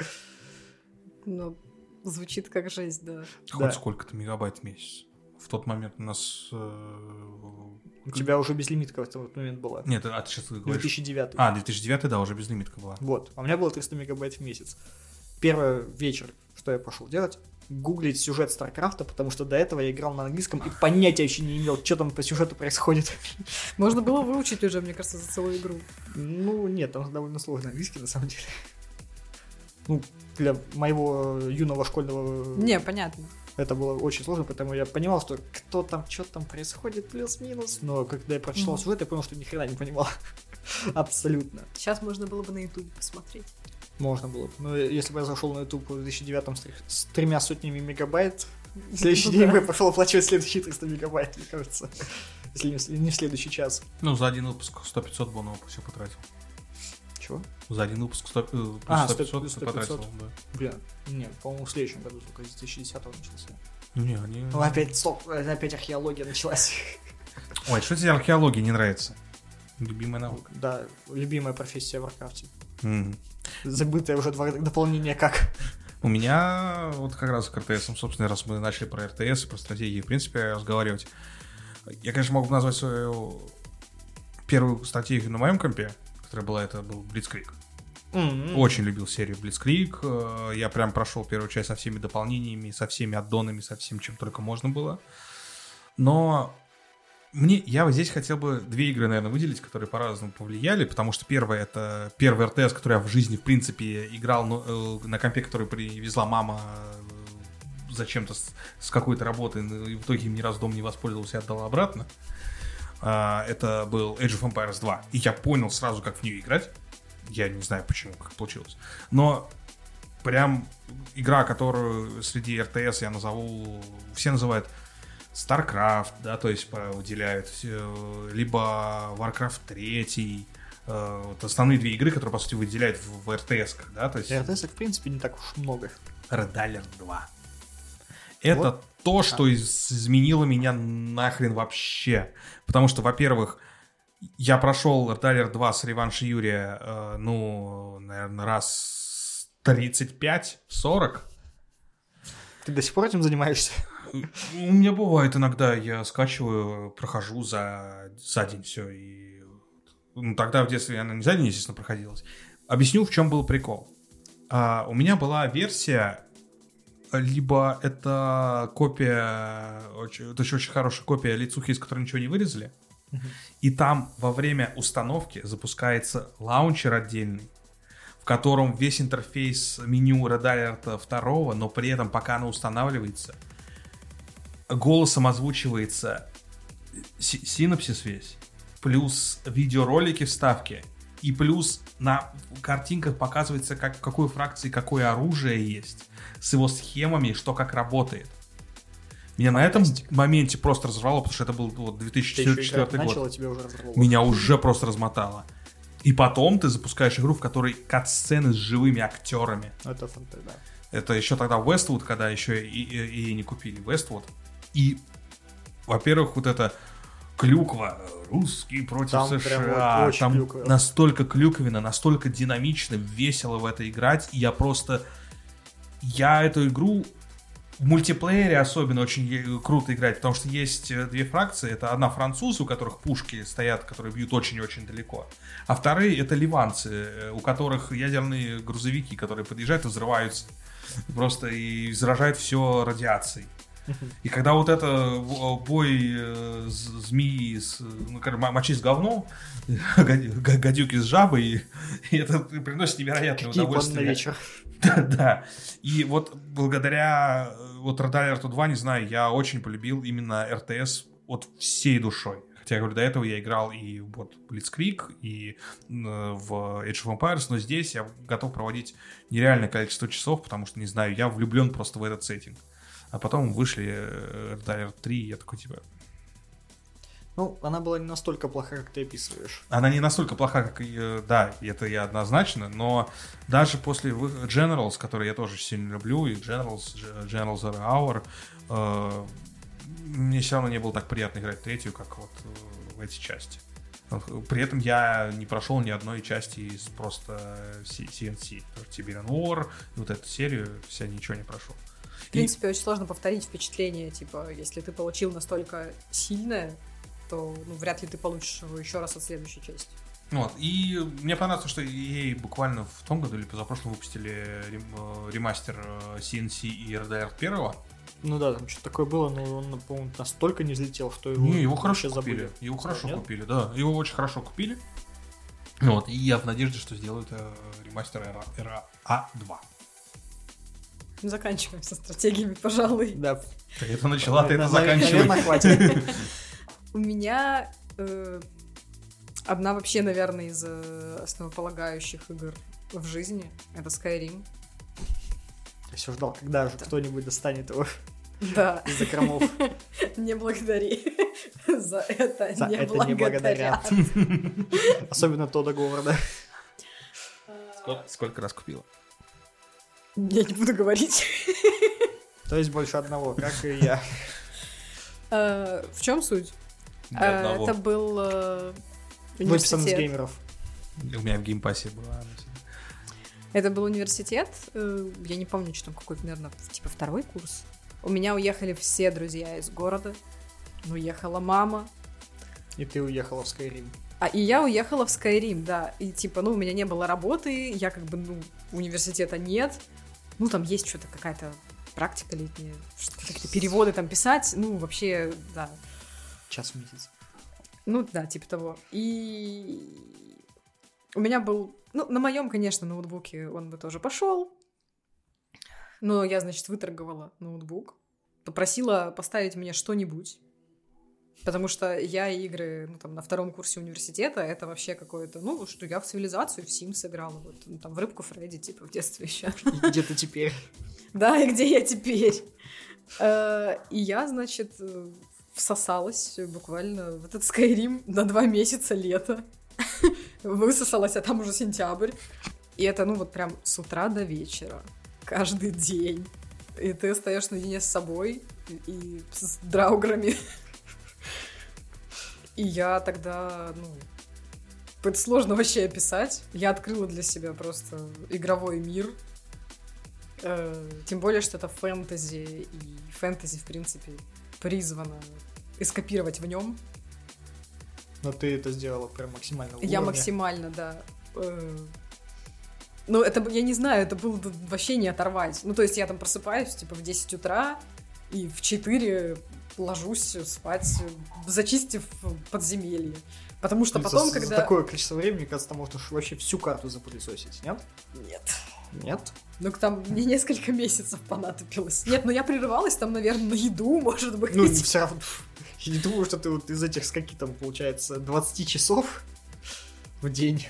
B: Ну, звучит как жесть, да.
A: Хоть
C: Да.
A: сколько-то мегабайт в месяц. В тот момент у нас... э,
C: У тебя уже безлимитка в этот момент была.
A: Нет, а ты сейчас говоришь...
C: 2009.
A: А, 2009, да, уже безлимитка была.
C: Вот. А у меня было 300 мегабайт в месяц. Первый вечер, что я пошел делать? Гуглить сюжет Старкрафта, потому что до этого я играл на английском и понятия вообще не имел, что там по сюжету происходит.
B: Можно было выучить уже, мне кажется, за целую игру.
C: Ну, нет, там довольно сложный английский, на самом деле. Ну, для моего юного школьного
B: Не, понятно.
C: это было очень сложно, поэтому я понимал, что кто там, что там происходит, плюс-минус. Но когда я прочитал
B: Мгм.
C: сюжет, я понял, что ни хрена не понимал. Абсолютно.
B: Сейчас можно было бы на YouTube посмотреть.
C: Можно было бы. Но если бы я зашел на YouTube в 2009 с, тремя сотнями мегабайт, в следующий
B: Ну
C: день
B: да.
C: бы я пошел оплачивать следующие 300 мегабайт, мне кажется. Если не, в- не в следующий час.
A: Ну, за один выпуск 100-500 бы он все потратил.
C: Чего?
A: За один выпуск 100, э, плюс
C: А,
A: 100
C: 100,
A: 500
C: 100,
A: потратил,
C: 500.
A: да.
C: Бля, не, по-моему, в следующем году только с 2010 начался.
A: Не, они...
C: Ну, опять, стоп, опять археология началась.
A: Ой, что тебе археология не нравится? Любимая наука.
C: Да, любимая профессия в Warcraft е.
A: Мгм.
C: Забытое уже два дополнения как.
A: У меня вот как раз к RTS, собственно, раз мы начали про RTS и про стратегии, в принципе, разговаривать. Я, конечно, могу назвать свою первую стратегию на моем компе, которая была, это был Blitzkrieg.
C: М-м.
A: Очень любил серию Blitzkrieg. э, Я прям прошел первую часть со всеми дополнениями, со всеми аддонами, со всем, чем только можно было. Но мне, я вот здесь хотел бы две игры, наверное, выделить, которые по-разному повлияли, потому что первая это первый РТС, который я в жизни, в принципе, играл ну, э, на компе, который привезла мама э, зачем-то с, с какой-то работы, ну, и в итоге ни разу дом не воспользовался и отдала обратно. А, это был Age of Empires 2. И я понял сразу, как в нее играть. Я не знаю, почему, как получилось. Но прям игра, которую среди РТС я назову, все называют StarCraft, да, то есть выделяют, э, либо Warcraft 3, э, вот основные две игры, которые, по сути, выделяют в, в РТС, да, то есть
C: РТС, в принципе, не так уж много.
A: Red Alert 2. Это
C: Вот.
A: то, что из- изменило меня нахрен вообще. Потому что, во-первых, я прошел Red Alert 2 с реванша Юрия, э, ну, наверное, раз 35-40.
C: Ты до сих пор этим занимаешься?
A: У меня бывает иногда, я скачиваю, прохожу за, за день все. И... Ну, тогда в детстве она не за день, естественно, проходилась. Объясню, в чем был прикол. А, у меня была версия, либо это копия, очень- это еще очень хорошая копия лицухи, из которой ничего не вырезали. И там во время установки запускается лаунчер отдельный, в котором весь интерфейс меню Red Alert 2, но при этом, пока оно устанавливается, голосом озвучивается си- синапсис весь, плюс видеоролики вставки, и плюс на картинках показывается, как, в какой фракции какое оружие есть, с его схемами, что как работает. Меня на этом
C: Фантастика.
A: моменте просто разорвало, потому что это был вот
C: Ты еще
A: 2004
C: играть
A: год.
C: начал, а тебя уже разорвало.
A: Меня уже просто размотало. И потом ты запускаешь игру, в которой кат-сцены с живыми актерами.
C: Это фанта, да.
A: Это еще тогда Westwood, когда еще и, и- и не купили Westwood. И, во-первых, вот это клюква, русские против
C: Там
A: США.
C: вот
A: там
C: клюква.
A: настолько клюквенно, настолько динамично, весело в это играть. И я просто... Я эту игру в мультиплеере особенно очень е- круто играть, потому что есть э, две фракции. Это одна французы, у которых пушки стоят, которые бьют очень-очень далеко. А вторые это ливанцы, э, у которых ядерные грузовики, которые подъезжают и взрываются. Просто и заражают все радиацией. И когда вот это в- бой э, змеи с ну, мочи с говном, гад- га- гадюки с жабой, и это приносит невероятное
C: Какие
A: удовольствие.
C: вечер?
A: Да, да. И вот благодаря э, вот Alert 2, не знаю, я очень полюбил именно РТС от всей душой. Хотя, я говорю, до этого я играл и вот Blitzkrieg, и э, в Age of Empires, но здесь я готов проводить нереальное количество часов, потому что, не знаю, я влюблен просто в этот сеттинг. А потом вышли э, Red Alert 3, и я такой, типа,
C: Ну, она была не настолько плоха, как ты описываешь.
A: Она не настолько плоха, как э, Да, это я однозначно, но даже после Generals, который я тоже сильно люблю, и Generals, Generals are Hour, э, мне все равно не было так приятно играть третью, как вот э, в эти части. При этом я не прошел ни одной части из просто CNC. Tiberian War, вот эту серию, вся ничего не прошел.
B: В принципе, очень сложно повторить впечатление, типа, если ты получил настолько сильное, то ну, вряд ли ты получишь его еще раз от следующей части.
A: Вот, и мне понравилось, что ей буквально в том году или позапрошлом выпустили рем- э, ремастер э, CNC и RDR первого.
C: Ну да, там что-то такое было, но он, по-моему, настолько не взлетел, что его,
A: Не, его хорошо купили.
C: забыли.
A: Его хорошо
C: Нет?
A: купили, да. Его очень хорошо купили. Вот, и я в надежде, что сделают э, ремастер RA2.
B: Заканчиваем со стратегиями, пожалуй.
C: Да.
A: Ты это начала, ты это заканчивай.
C: хватит.
B: У меня э, одна вообще, наверное, из э, основополагающих игр в жизни. Это Skyrim.
C: Я все ждал, когда же кто-нибудь достанет его
B: Да,
C: из закромов.
B: не благодари. За это
C: За
B: не
C: это не
B: благодарят.
C: Особенно Тода Говарда.
A: Сколько раз купила?
B: Я не буду говорить.
C: То есть больше одного, как и я.
B: Э, В чем суть? Э. Это был э,
C: Выписан из геймеров.
A: У меня в Game Pass е была.
B: Это был университет. Я не помню, что там какой примерно, типа второй курс. У меня уехали все друзья из города. Уехала мама.
C: И ты уехала в Skyrim.
B: А и я уехала в Skyrim, да. И типа, ну, у меня не было работы, я как бы, ну, университета нет. Ну, там есть что-то, какая-то практика летняя, какие-то переводы там писать. Ну, вообще, да.
C: Час в месяц.
B: Ну, да, типа того. И у меня был... Ну, на моем, конечно, ноутбуке он бы тоже пошел. Но я, значит, выторговала ноутбук. Попросила поставить мне что-нибудь. Потому что я игры, ну, там, на втором курсе университета, это вообще какое-то, ну, что я в цивилизацию, в Sims играла, вот, ну, там, в рыбку Фредди, типа, в детстве еще.
C: И где ты теперь?
B: Да, и где я теперь? Э, И я, значит, э, всосалась буквально в этот Skyrim на два месяца лета. Высосалась, а там уже сентябрь. И это, ну, вот прям с утра до вечера. Каждый день. И ты остаешься наедине с собой и- и с драуграми. И я тогда, ну, это сложно вообще описать. Я открыла для себя просто игровой мир, Э, Тем более, что это фэнтези, и фэнтези, в принципе, призвано эскапировать в нем.
C: Но ты это сделала прям максимально в
B: Я максимально, да. э, Ну, это, я не знаю, это было вообще не оторвать. Ну, то есть я там просыпаюсь, типа, в 10 утра, и в 4 ложусь спать, зачистив подземелье. Потому что
C: За-
B: потом,
C: за,
B: когда...
C: такое количество времени, кажется, там можно вообще всю карту запылесосить, нет?
B: Нет.
C: Нет?
B: Ну, там мне несколько месяцев понадобилось. Нет, ну я прерывалась там, наверное, на еду, может быть.
C: Ну, все равно. Я не думаю, что ты вот из этих скольки там, получается, 20 часов в день.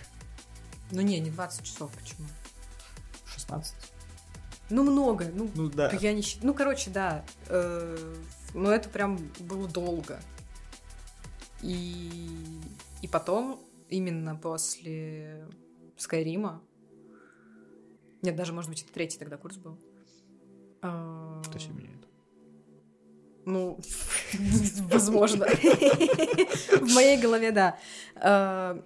B: Ну не, не 20 часов, почему?
C: 16.
B: Ну много, ну
C: Ну да.
B: я не Ну, короче, да. э, Но это прям было долго. И... И потом, именно после Скайрима, нет, даже, может быть, это третий тогда курс был. А,
C: Кто себе меняет?
B: Ну, возможно. В моей голове, да. Э,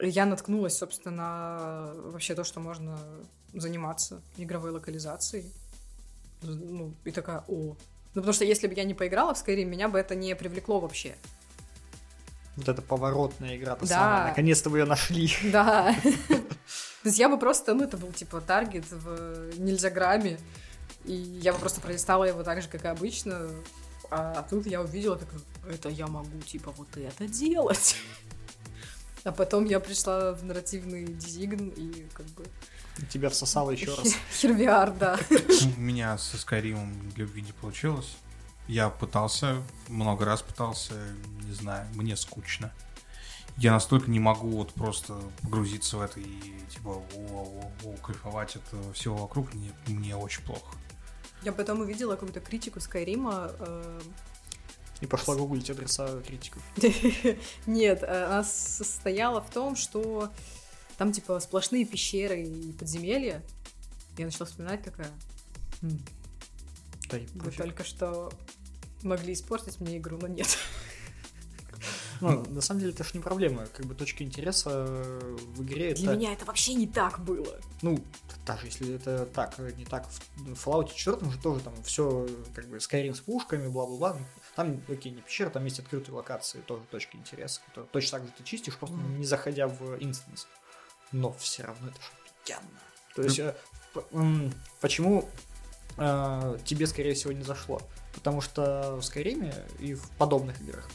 B: Я наткнулась, собственно, на вообще то, что можно заниматься игровой локализацией. Ну, и такая, о. Ну, потому что если бы я не поиграла в Skyrim, меня бы это не привлекло вообще.
C: Вот эта поворотная игра-то
B: Да.
C: самая. Наконец-то вы ее нашли.
B: Да. То есть я бы просто, ну, это был типа таргет в нельзяграмме, и я бы просто пролистала его так же, как и обычно, а тут я увидела, такая, это я могу, типа, вот это делать. А потом я пришла в нарративный дизигн и как бы...
C: Тебя всосало еще раз.
B: Хервиар, да.
A: У меня со Скайримом любви не получилось. Я пытался, много раз пытался, не знаю, мне скучно. Я настолько не могу вот просто погрузиться в это и типа о, о, о, кайфовать от всего вокруг, мне, мне очень плохо.
B: Я потом увидела какую-то критику Скайрима, э,
C: И пошла гуглить адреса критиков.
B: Нет, э, она состояла в том, что там типа сплошные пещеры и подземелья. Я начала вспоминать такая. «Хм,
C: Да
B: Вы только что могли испортить мне игру, но нет.
C: Ну, на самом деле, это ж не проблема. Как бы точка интереса в игре
B: Для
C: это...
B: меня это вообще не так было.
C: Ну, даже если это так, э, не так, в Fallout 4 же тоже там все как бы Skyrim с пушками, бла-бла-бла. Ну, Там, окей, не пещера, там есть открытые локации, тоже точки интереса, которые точно так же ты чистишь, просто не заходя в инстанс. Но все равно это же офигенно. То есть, м, почему э, тебе, скорее всего, не зашло? Потому что в Skyrim и в подобных играх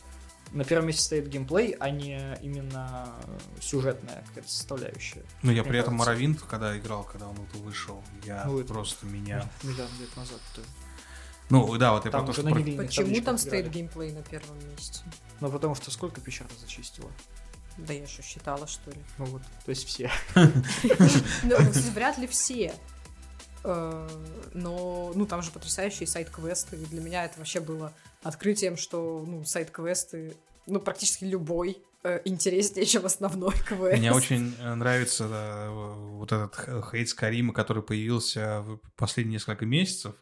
C: на первом месте стоит геймплей, а не именно сюжетная какая-то составляющая.
A: Но я при этом. Моровинт, когда играл, когда он вот вышел, я
C: Ну, это-
A: просто меня...
C: Миллион лет назад. то-
A: Ну, да, вот я
C: Там
A: про то, что...
B: Почему там
C: играли.
B: стоит геймплей на первом месте?
C: Ну, потому что сколько пещер ты зачистила?
B: Да я что, считала, что ли?
C: Ну вот, то есть все.
B: Ну, вряд ли все. Э, Но, ну, там же потрясающие сайт-квесты. Для меня это вообще было открытием, что, ну, сайт-квесты, ну, практически любой э, интереснее, чем основной квест.
A: Мне очень э, нравится э, вот этот хейт Скарима, который появился в последние несколько месяцев.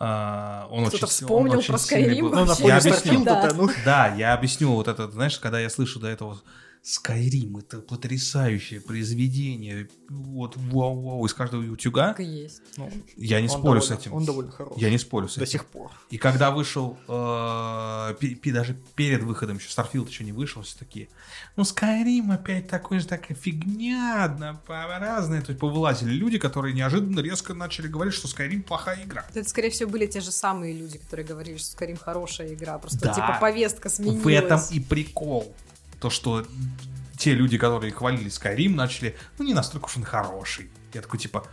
A: А, Он
B: Кто-то
A: очень, с- он
B: вспомнил
A: очень
B: про Skyrim
A: был.
C: Ну,
A: Я объясню.
C: Ну...
A: Да, я объясню вот это, знаешь, когда я слышу до этого Skyrim, это потрясающее произведение, вот вау-вау, из каждого утюга,
B: Так и есть.
C: ну,
A: я не спорю с
C: довольно-
A: этим.
C: Он довольно хорош.
A: Я не спорю с
C: До
A: этим.
C: сих пор.
A: И когда вышел, э, пи- пи- даже перед выходом, еще Starfield еще не вышел, все такие, ну, Skyrim опять такой же, такая фигня, однообразная. То есть повылазили люди, которые неожиданно резко начали говорить, что Skyrim плохая игра.
B: Это, скорее всего, были те же самые люди, которые говорили, что Skyrim хорошая игра. Просто,
A: Да.
B: типа, повестка сменилась.
A: В этом и прикол. То, что те люди, которые хвалили Skyrim, начали, ну, не настолько уж он хороший. Я такой, типа,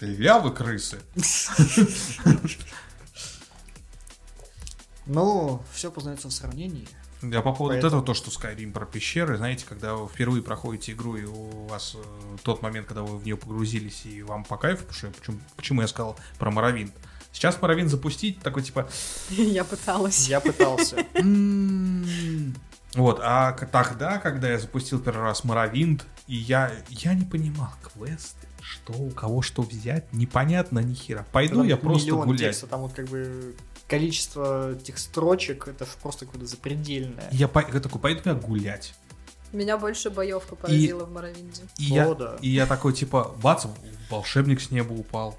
A: ля вы крысы.
C: Ну, все познается в сравнении.
A: Я по поводу
C: Поэтому-
A: этого, то, что Skyrim про пещеры, знаете, когда вы впервые проходите игру, и у вас э, тот момент, когда вы в нее погрузились, и вам по кайфу, потому что я- почему, почему я сказал про Моровинт. Сейчас Моровинт запустить, такой типа...
B: Я пыталась.
C: Я пытался.
A: Вот, а тогда, когда я запустил первый раз Моровинт, и я, я не понимал квесты, что у кого что взять, непонятно ни хера. Пойду
C: Там
A: я просто
C: миллион
A: гулять.
C: текста, там вот как бы количество этих строчек, это ж просто какое-то запредельное.
A: Я, по- я такой, пойду я гулять.
B: Меня больше боевка поразила в Моровинде.
A: И,
C: О,
A: я,
C: да.
A: и я такой, типа, бац, волшебник с неба упал.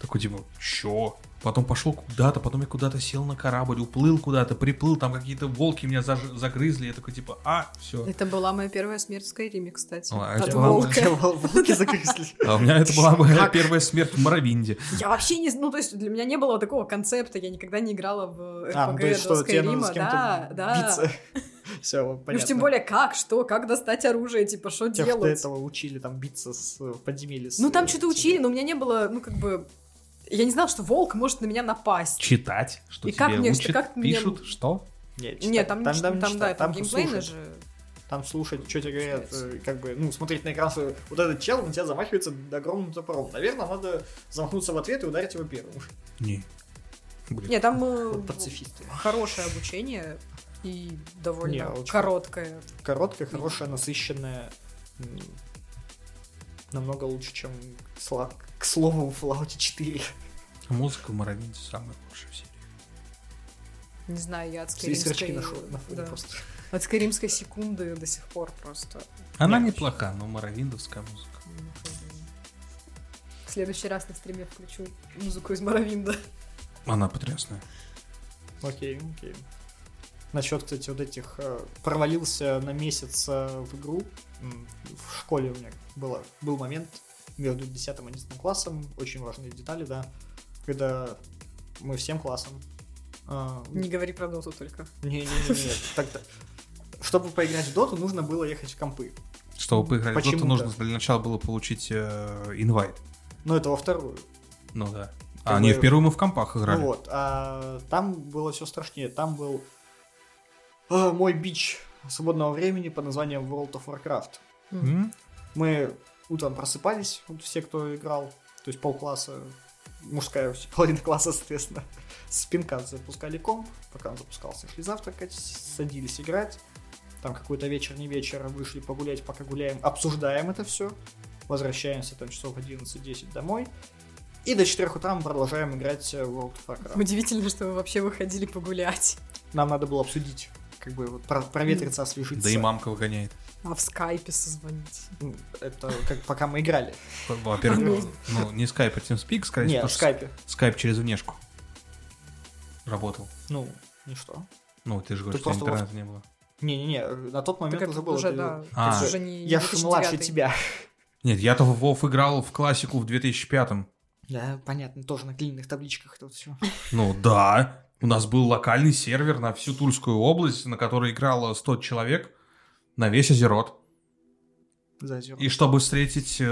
A: Такой, типа, чё? Потом пошел куда-то, потом я куда-то сел на корабль, уплыл куда-то, приплыл, там какие-то волки меня заж- загрызли. Я такой, типа, а, все.
B: Это была моя первая смерть в Скайриме, кстати.
A: А,
B: От волка.
C: Волки загрызли.
A: А у меня это была моя первая смерть в Моровинде.
B: Я вообще не... Ну, то есть для меня не было такого концепта, я никогда не играла в РПГ
C: А, ну то есть
B: до Скайрима, да, да.
C: Все,
B: Ну,
C: понятно.
B: тем более, как, что, как достать оружие, типа, что
C: Тех,
B: делать?
C: этого учили там биться с с,
B: Ну, там что-то учили, но у меня не было, ну, как бы... Я не знала, что волк может на меня напасть.
A: Читать, что
B: И
A: тебе
B: как мне-
A: учат,
B: как мне-
A: пишут, что?
C: Нет,
B: Нет,
C: читать.
B: там,
C: там,
B: там,
C: там, не
B: там, да, там
C: там
B: геймплейно
C: слушать.
B: же.
C: Там слушать, что тебе говорят, э, как бы, ну, смотреть на экран, что вот этот чел на тебя замахивается огромным топором. Наверное, надо замахнуться в ответ и ударить его первым.
A: Не. Блин.
B: Нет, там э,
C: Вот пацифисты.
B: хорошее обучение и довольно
C: Не, очень-
B: короткое.
C: Короткая, хорошая, насыщенная. м, Намного лучше, чем, к сла- к слову, в Fallout 4.
A: Музыка в Моровинде самая лучшая в серии.
B: Не знаю, я от скайримской...
C: на на фоне
B: да,
C: просто.
B: От скайримской секунды до сих пор просто...
A: Она
C: Нет.
A: неплоха, но моровиндовская музыка.
B: В следующий раз на стриме включу музыку из Моровинда.
A: Она потрясная.
C: Окей, окей. Насчет, кстати, вот этих э, провалился на месяц э, в игру. В школе у меня было, был момент между 10 и 11 классом, очень важные детали, да, когда мы всем классом а,
B: Не говори про доту только.
C: Не-не-не, так-то. Чтобы поиграть в доту, нужно было ехать в компы.
A: Чтобы поиграть в
C: Почему-то.
A: нужно для начала было получить э, инвайт.
C: Но это во вторую.
A: Ну да.
C: Как
A: А, не,
C: бы-
A: в первую мы в компах играли.
C: Ну вот. А там было все страшнее. Там был а, мой бич свободного времени под названием World of Warcraft.
A: М?
C: Мы утром просыпались, вот все, кто играл, то есть полкласса мужская половина класса, соответственно, с пинка запускали комп, пока он запускался, шли завтракать, садились играть. Там какой-то вечер, не вечер, вышли погулять, пока гуляем, обсуждаем это все. Возвращаемся там часов 11-10 домой. И до 4 утра мы продолжаем играть в World of Warcraft.
B: Удивительно, что вы вообще выходили погулять.
C: Нам надо было обсудить, как бы вот про- проветриться, освежиться.
A: Да и мамка выгоняет.
B: А в скайпе созвонить.
C: Ну, Это как пока мы играли.
A: Во-первых, ну, не скайп, а TeamSpeak, скорее
C: Не,
A: потому
C: в скайпе.
A: скайп через внешку работал.
C: Ну, и что?
A: Ну, ты же говоришь, что интернета не было.
C: Не-не-не, на тот момент уже
B: это
C: было.
B: уже,
C: ты-
B: да.
A: А.
B: это уже не
C: Я же
B: 2009.
C: младше тебя.
A: Нет, я-то в WoW играл в классику в 2005
C: Да, понятно, тоже на глиняных табличках это все.
A: Ну да, у нас был локальный сервер на всю Тульскую область, на который играло 100 человек на весь Азерот. И чтобы встретить э,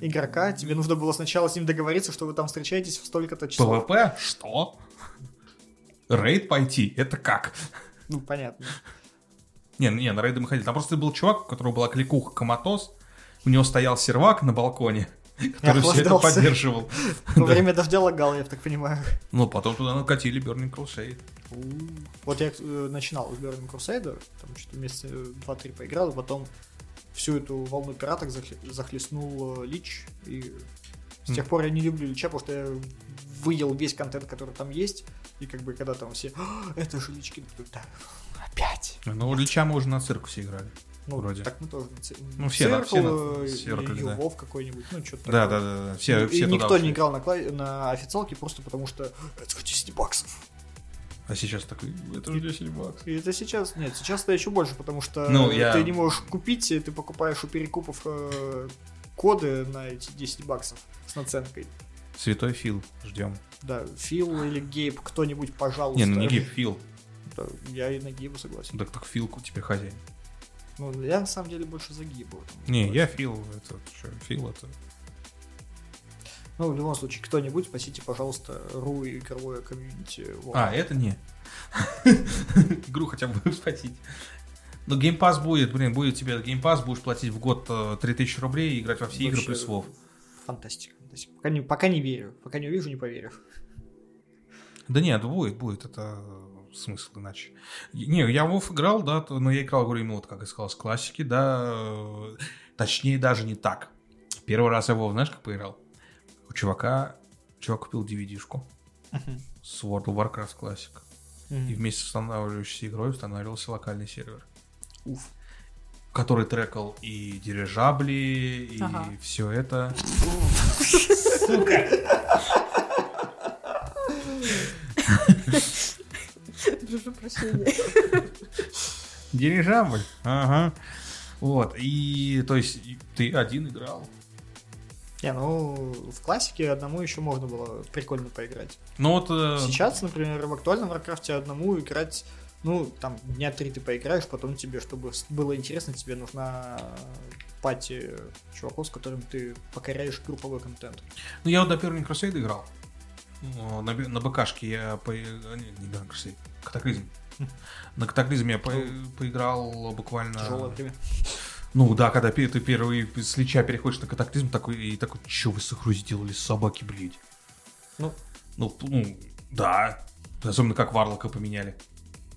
C: Игрока, тебе нужно было сначала с ним договориться, что вы там встречаетесь в столько-то часов.
A: PVP, что? Рейд пойти? Это как?
C: Ну, понятно.
A: Не, не, на рейды мы ходили. Там просто был чувак, у которого была кликуха Коматос. У него стоял сервак на балконе, который все это поддерживал.
C: Во время дождя лагал, я так понимаю.
A: Ну, потом туда накатили Burning Crusade.
C: Вот я э, начинал с Burning Crusader, там что-то месяца два-три поиграл, и потом всю эту волну пираток захле- захлестнул э, Лич, и с тех пор я не люблю Лича, потому что я выел весь контент, который там есть, и как бы когда там все, «А, это же Лички, такой, да, опять.
A: Ну, Лича мы уже на циркусе играли.
C: Ну,
A: Вроде.
C: так мы тоже. ци-
A: Ну, все на- все на
C: Circle, э, или
A: да.
C: Вов какой-нибудь, ну, что-то
A: Да,
C: такое.
A: да, да, да. Все,
C: Ну,
A: все
C: и никто
A: ушли.
C: не играл на, кла- на официалке просто потому что это 10 баксов.
A: А сейчас такой, это же 10 баксов.
C: И это сейчас, нет, сейчас это еще больше, потому что
A: Ну, я-
C: ты не можешь купить, ты покупаешь у перекупов э, коды на эти 10 баксов с наценкой.
A: Святой Фил, ждем.
C: Да, Фил или Гейб, кто-нибудь, пожалуйста.
A: Не, ну не гиб, Фил.
C: Да, я и на Гейба согласен.
A: Так так Филку теперь хозяин.
C: Ну, я на самом деле больше за Гейба. в этом
A: Не, я Фил, это что, Фил это...
C: Ну, в любом случае, кто-нибудь, спасите, пожалуйста, ру игровое комьюнити. Вот.
A: А, это не. Игру хотя бы спасить. Но Game Pass будет, блин, будет тебе Game Pass, будешь платить в год э, 3000 рублей и играть во все игры плюс WoW.
C: Фантастика, фантастика. Пока не, пока не верю. Пока не увижу, не поверю.
A: Да нет, будет, будет, это э, смысл иначе. Не, я в WoW играл, да, но я играл, говорю, именно вот как я сказал, с классики, да, э, точнее даже не так. Первый раз я в WoW, знаешь, как поиграл? У чувака, чувак купил DVD-шку с World of Warcraft Classic. И вместе с устанавливающейся игрой устанавливался локальный сервер.
C: Уф.
A: Который трекал и дирижабли, и
B: Ага.
A: все это.
B: Прошу прощения.
A: Дирижабль. Ага. Вот. И то есть ты один играл.
C: Не, ну, в классике одному еще можно было прикольно поиграть.
A: Ну вот. э,
C: Сейчас, например, в актуальном Warcraft е одному играть, ну, там, дня три ты поиграешь, потом тебе, чтобы было интересно, тебе нужна пати чуваков, с которыми ты покоряешь групповой контент.
A: Ну я вот до первого Crusade играл. Ну, На, на БКшке я по... Не, не Crusade, Катаклизм. На Катаклизме я по- поиграл буквально...
C: Тяжелое время.
A: Ну да, когда ты первый с Лича переходишь на Катаклизм, такой, и такой, что вы с игрой сделали, собаки, блядь?
C: Ну.
A: Ну, ну, да. Особенно как Варлока поменяли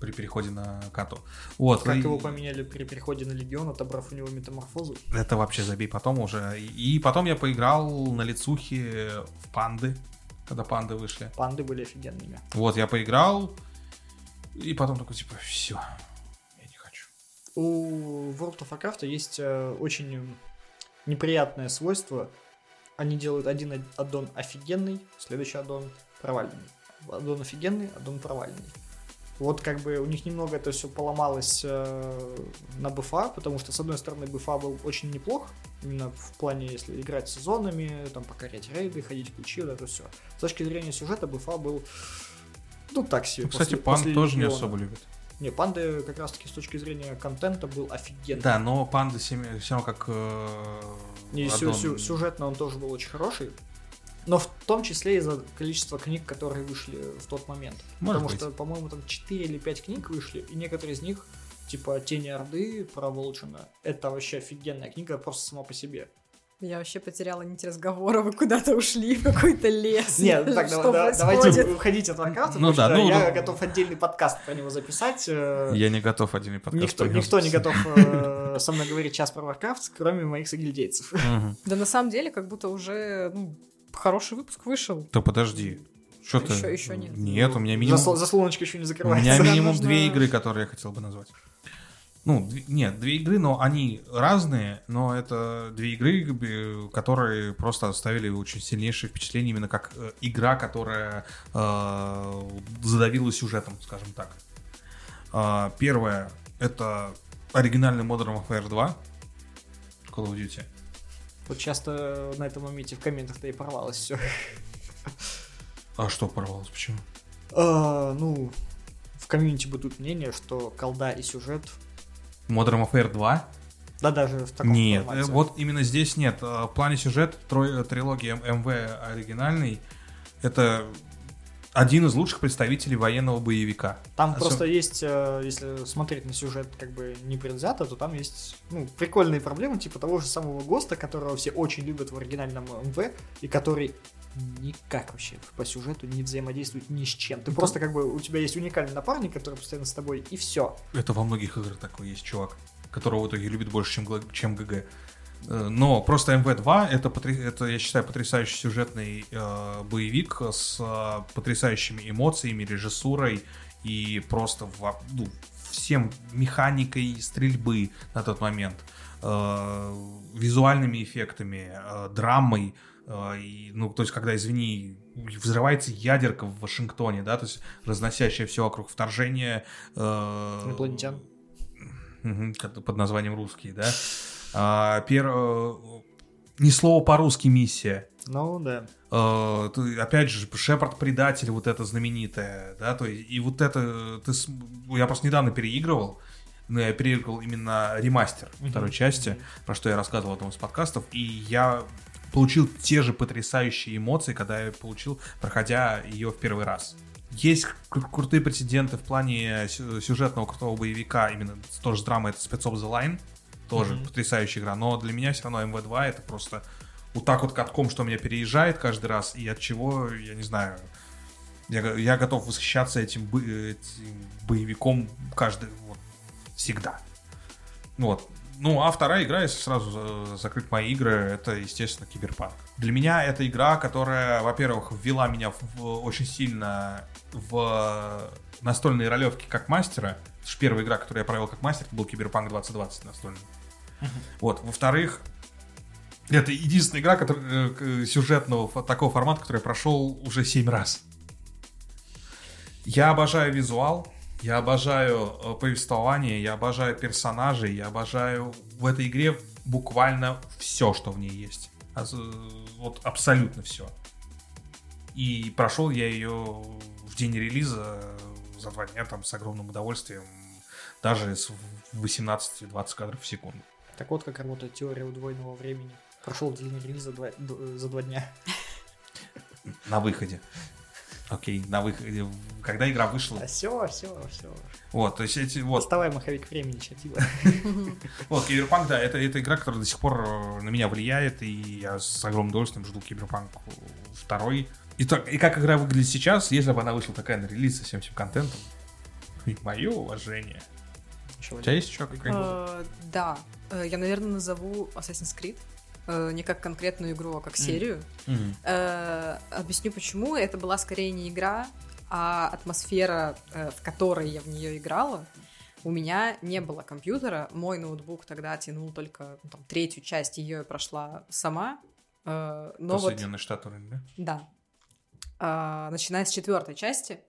A: при переходе на Кату. Вот.
C: Как
A: и-
C: его поменяли при переходе на Легион, отобрав у него метаморфозу.
A: Это вообще забей потом уже. И потом я поиграл на лицухе в панды, когда панды вышли.
C: Панды были офигенными.
A: Вот, я поиграл, и потом такой, типа, все, я не хочу.
C: У World of Warcraft есть э, очень неприятное свойство. Они делают один ад- аддон офигенный, следующий аддон провальный. Аддон офигенный, аддон провальный. Вот как бы у них немного это все поломалось э, на БФА, потому что, с одной стороны, БФА был очень неплох, именно в плане, если играть сезонами, там, покорять рейды, ходить в ключи, вот это все. С точки зрения сюжета, БФА был, ну, так себе.
A: Ну, кстати,
C: после- после
A: тоже не особо любят.
C: Не, панды как раз-таки с точки зрения контента был офигенный.
A: Да, но панды все равно как... э,
C: И сю- сю- сюжетно он тоже был очень хороший. Но в том числе из-за количества книг, которые вышли в тот момент.
A: Может
C: Потому
A: быть.
C: что, по-моему, там 4 или 5 книг вышли, и некоторые из них, типа Тени Орды про Волчина, это вообще офигенная книга просто сама по себе.
B: Я вообще потеряла нить разговора, вы куда-то ушли в какой-то лес.
C: Нет, ну так,
B: Что
C: да- да- давайте уходить от Варкрафта,
A: Ну
C: потому
A: да,
C: что
A: ну,
C: я
A: ну.
C: готов отдельный подкаст про него записать. э,
A: Я не готов отдельный подкаст.
C: Никто,
A: про него
C: никто не готов э, со мной говорить сейчас про Warcraft, кроме моих согильдейцев.
A: Мгм.
B: Да на самом деле, как будто уже ну, хороший выпуск вышел.
A: Да подожди. Что ты?
B: Ещё- ещё нет.
A: Нет, у меня минимум...
C: Засло- Заслоночка еще не
A: У
C: закрывается.
A: меня
B: Нам
A: минимум две игры, которые я хотел бы назвать. Ну, нет, две игры, но они разные, но это две игры, э, которые просто оставили очень сильнейшее впечатление именно как э, игра, которая э, задавила сюжетом, скажем так. А, Первое — это оригинальный Modern Warfare 2 Call of Duty.
C: Вот часто на этом моменте в комментах-то и порвалось все.
A: А что порвалось? Почему?
C: Ну, в комьюнити бытует мнение, что колда и сюжет,
A: Modern Warfare 2?
C: да даже в таком
A: Нет,
C: формате.
A: э, вот именно здесь нет. Э, В плане сюжет трой- трилогии М- МВ оригинальный это один из лучших представителей военного боевика.
C: Там
A: А
C: просто есть, э, если смотреть на сюжет как бы непредвзято, то там есть ну, прикольные проблемы, типа того же самого ГОСТа, которого все очень любят в оригинальном МВ, и который никак вообще по сюжету не взаимодействует ни с чем. Ты
A: Ну,
C: просто как бы, у тебя есть уникальный напарник, который постоянно с тобой, и все.
A: Это во многих играх такой есть чувак, которого в итоге любит больше, чем, чем ГГ. Э, Но просто МВ-2 это, это, я считаю, потрясающий сюжетный э, боевик с э, потрясающими эмоциями, режиссурой и просто во- ну, всем механикой стрельбы на тот момент, э, визуальными эффектами, э, драмой. э, и, ну, то есть, когда, извини, взрывается ядерка в Вашингтоне, да, то есть разносящее все вокруг вторжение э,
C: Инопланетян.
A: Под названием русский, да. А, пер- э, Ни слова по-русски миссия.
C: Ну да.
A: Э, опять же, Шепард предатель, вот это знаменитое, да, то есть, и вот это, ты, я просто недавно переигрывал, но я переигрывал именно ремастер второй части, про что я рассказывал в одном из подкастов, и я получил те же потрясающие эмоции, когда я получил, проходя ее в первый раз. Есть кру- крутые прецеденты в плане сю- сюжетного крутого боевика, именно тоже с драмой, это Spec Ops The Line, тоже
C: Мгм.
A: потрясающая игра, но для меня все равно MW2 это просто вот так вот катком, что меня переезжает каждый раз, и от чего, я не знаю, я, я готов восхищаться этим, бо- этим боевиком каждый, вот, всегда. Вот. Ну, а вторая игра, если сразу за- закрыть мои игры, это, естественно, Киберпанк. Для меня это игра, которая, во-первых, ввела меня в- очень сильно в настольные ролевки как мастера. Потому что первая игра, которую я провел как мастер, это был Киберпанк 2020 настольный. Вот. Во-вторых, это единственная игра которая, э, к- сюжетного такого формата, который я прошел уже 7 раз. Я обожаю визуал, я обожаю э, повествование, я обожаю персонажей, я обожаю в этой игре буквально все, что в ней есть. Э, Вот абсолютно все. И прошел я ее в день релиза за два дня там с огромным удовольствием, даже с 18-20 кадров в секунду.
C: Так вот как работает теория удвоенного времени. Прошел день релиза два- д- за два дня.
A: На выходе. Окей, на выходе. Когда игра вышла.
C: А все, все, все.
A: Вот, то есть эти вот.
C: Доставай маховик времени, чатила.
A: Вот, Киберпанк, да, это, это игра, которая до сих пор э, на меня влияет, и я с огромным удовольствием жду Киберпанк второй. И, так, и как игра выглядит сейчас, если бы она вышла такая на релиз со всем этим контентом, мое уважение. У тебя есть еще какая-нибудь?
B: Э, Да, Э, я, наверное, назову Assassin's Creed. Э, Не как конкретную игру, а как серию.
A: Мгм.
B: Э, Объясню почему. Это была скорее не игра, а атмосфера, э, в которой я в нее играла. У меня не было компьютера, мой ноутбук тогда тянул только ну, там, третью часть, ее я прошла сама. Э, Но
A: Про
B: вот
A: Соединенные Штаты, да?
B: Да. А, начиная с четвертой части,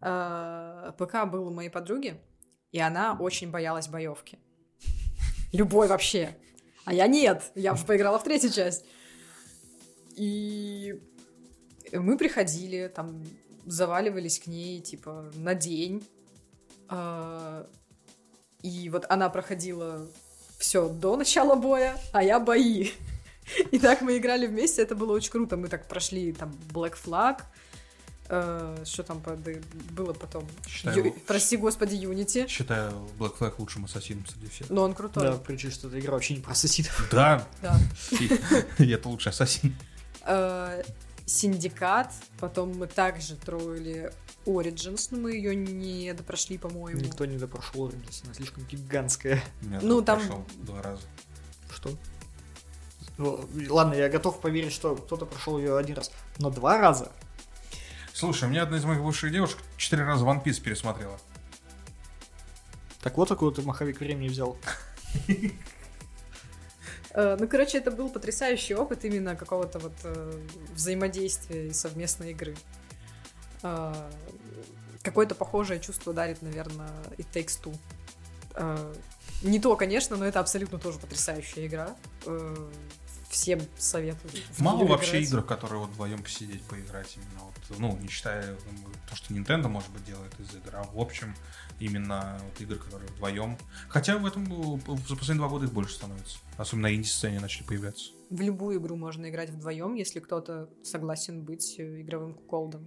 B: а, ПК был у моей подруги, и она очень боялась боевки. Любой вообще. А я нет. Я уже поиграла в третью часть. И мы приходили, там, заваливались к ней, типа, на день. А, И вот она проходила все до начала боя, а я бои. И так мы играли вместе, это было очень круто. Мы так прошли там Black Flag, Э, Что там под- было потом?
A: Считаю,
B: Ю- Прости господи, Unity.
A: считаю Black Flag лучшим ассасином среди всех.
B: Но он крутой.
C: Да, причем, что эта игра вообще не про ассасинов.
A: Да,
B: Да.
A: и это лучший ассасин.
B: Э, Синдикат. Потом мы также троили Origins, но мы ее не допрошли, по-моему.
C: Никто не допрошел Origins, она слишком гигантская.
A: Я
B: Ну, там-
A: прошел два раза.
C: Что? Ну, ладно, я готов поверить, что кто-то прошел ее один раз, но два раза.
A: Слушай, у меня одна из моих бывших девушек четыре раза One Piece пересмотрела.
C: Так вот, откуда ты маховик времени взял.
B: Э, Ну, короче, это был потрясающий опыт именно какого-то вот э, взаимодействия и совместной игры. Э, Какое-то похожее чувство дарит, наверное, It Takes Two. Не то, конечно, но это абсолютно тоже потрясающая игра. Всем советую. в
A: Мало вообще игр, которые вот вдвоем посидеть, поиграть именно вот, ну, не считая то, что Nintendo, может быть, делает из игр, а в общем именно вот игры, которые вдвоем. Хотя в этом э, за последние два года их больше становится. Особенно на инди-сцене начали появляться.
B: В любую игру можно играть вдвоем, если кто-то согласен быть э, игровым куколдом.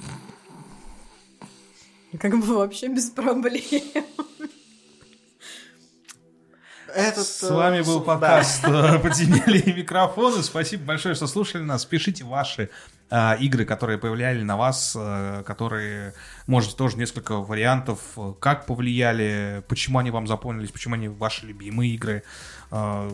B: Как бы вообще без проблем.
C: Этот,
A: С
C: э,
A: вами был подкаст э, «Подземелье и микрофоны». Спасибо большое, что слушали нас. Пишите ваши э, игры, которые повлияли на вас, э, которые, можете тоже несколько вариантов, э, как повлияли, почему они вам запомнились, почему они ваши любимые игры. Э,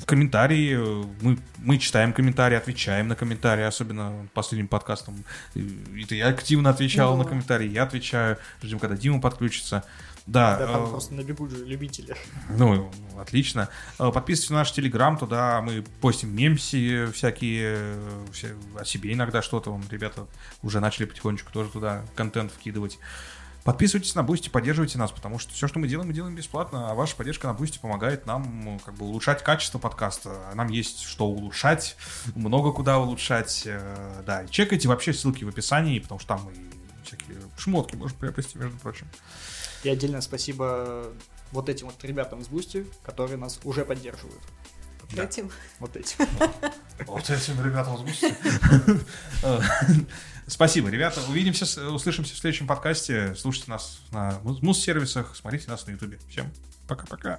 A: в комментарии, мы, мы читаем комментарии, отвечаем на комментарии, особенно последним подкастом. Это я активно отвечал
B: Ну.
A: на комментарии, я отвечаю. Ждем, когда Дима подключится. Да,
C: Да, там
A: э,
C: просто набегут же любители.
A: ну, отлично. Э, Подписывайтесь на наш телеграм, туда мы постим мемси всякие, э, о себе иногда что-то. Вон, ребята уже начали потихонечку тоже туда контент вкидывать. Подписывайтесь на Бусти, поддерживайте нас, потому что все, что мы делаем, мы делаем бесплатно, а ваша поддержка на Бусти помогает нам как бы улучшать качество подкаста. Нам есть что улучшать, много куда улучшать. Да, и чекайте вообще ссылки в описании, потому что там и всякие шмотки можно приобрести, между прочим.
C: И отдельное спасибо вот этим вот ребятам с Бусти, которые нас уже поддерживают.
A: Да.
B: Этим.
C: Вот этим.
A: Вот этим ребятам возмутите. Э, Спасибо, ребята. Увидимся, с- услышимся в следующем подкасте. Слушайте нас на муз-сервисах, смотрите нас на ютубе. Всем пока-пока.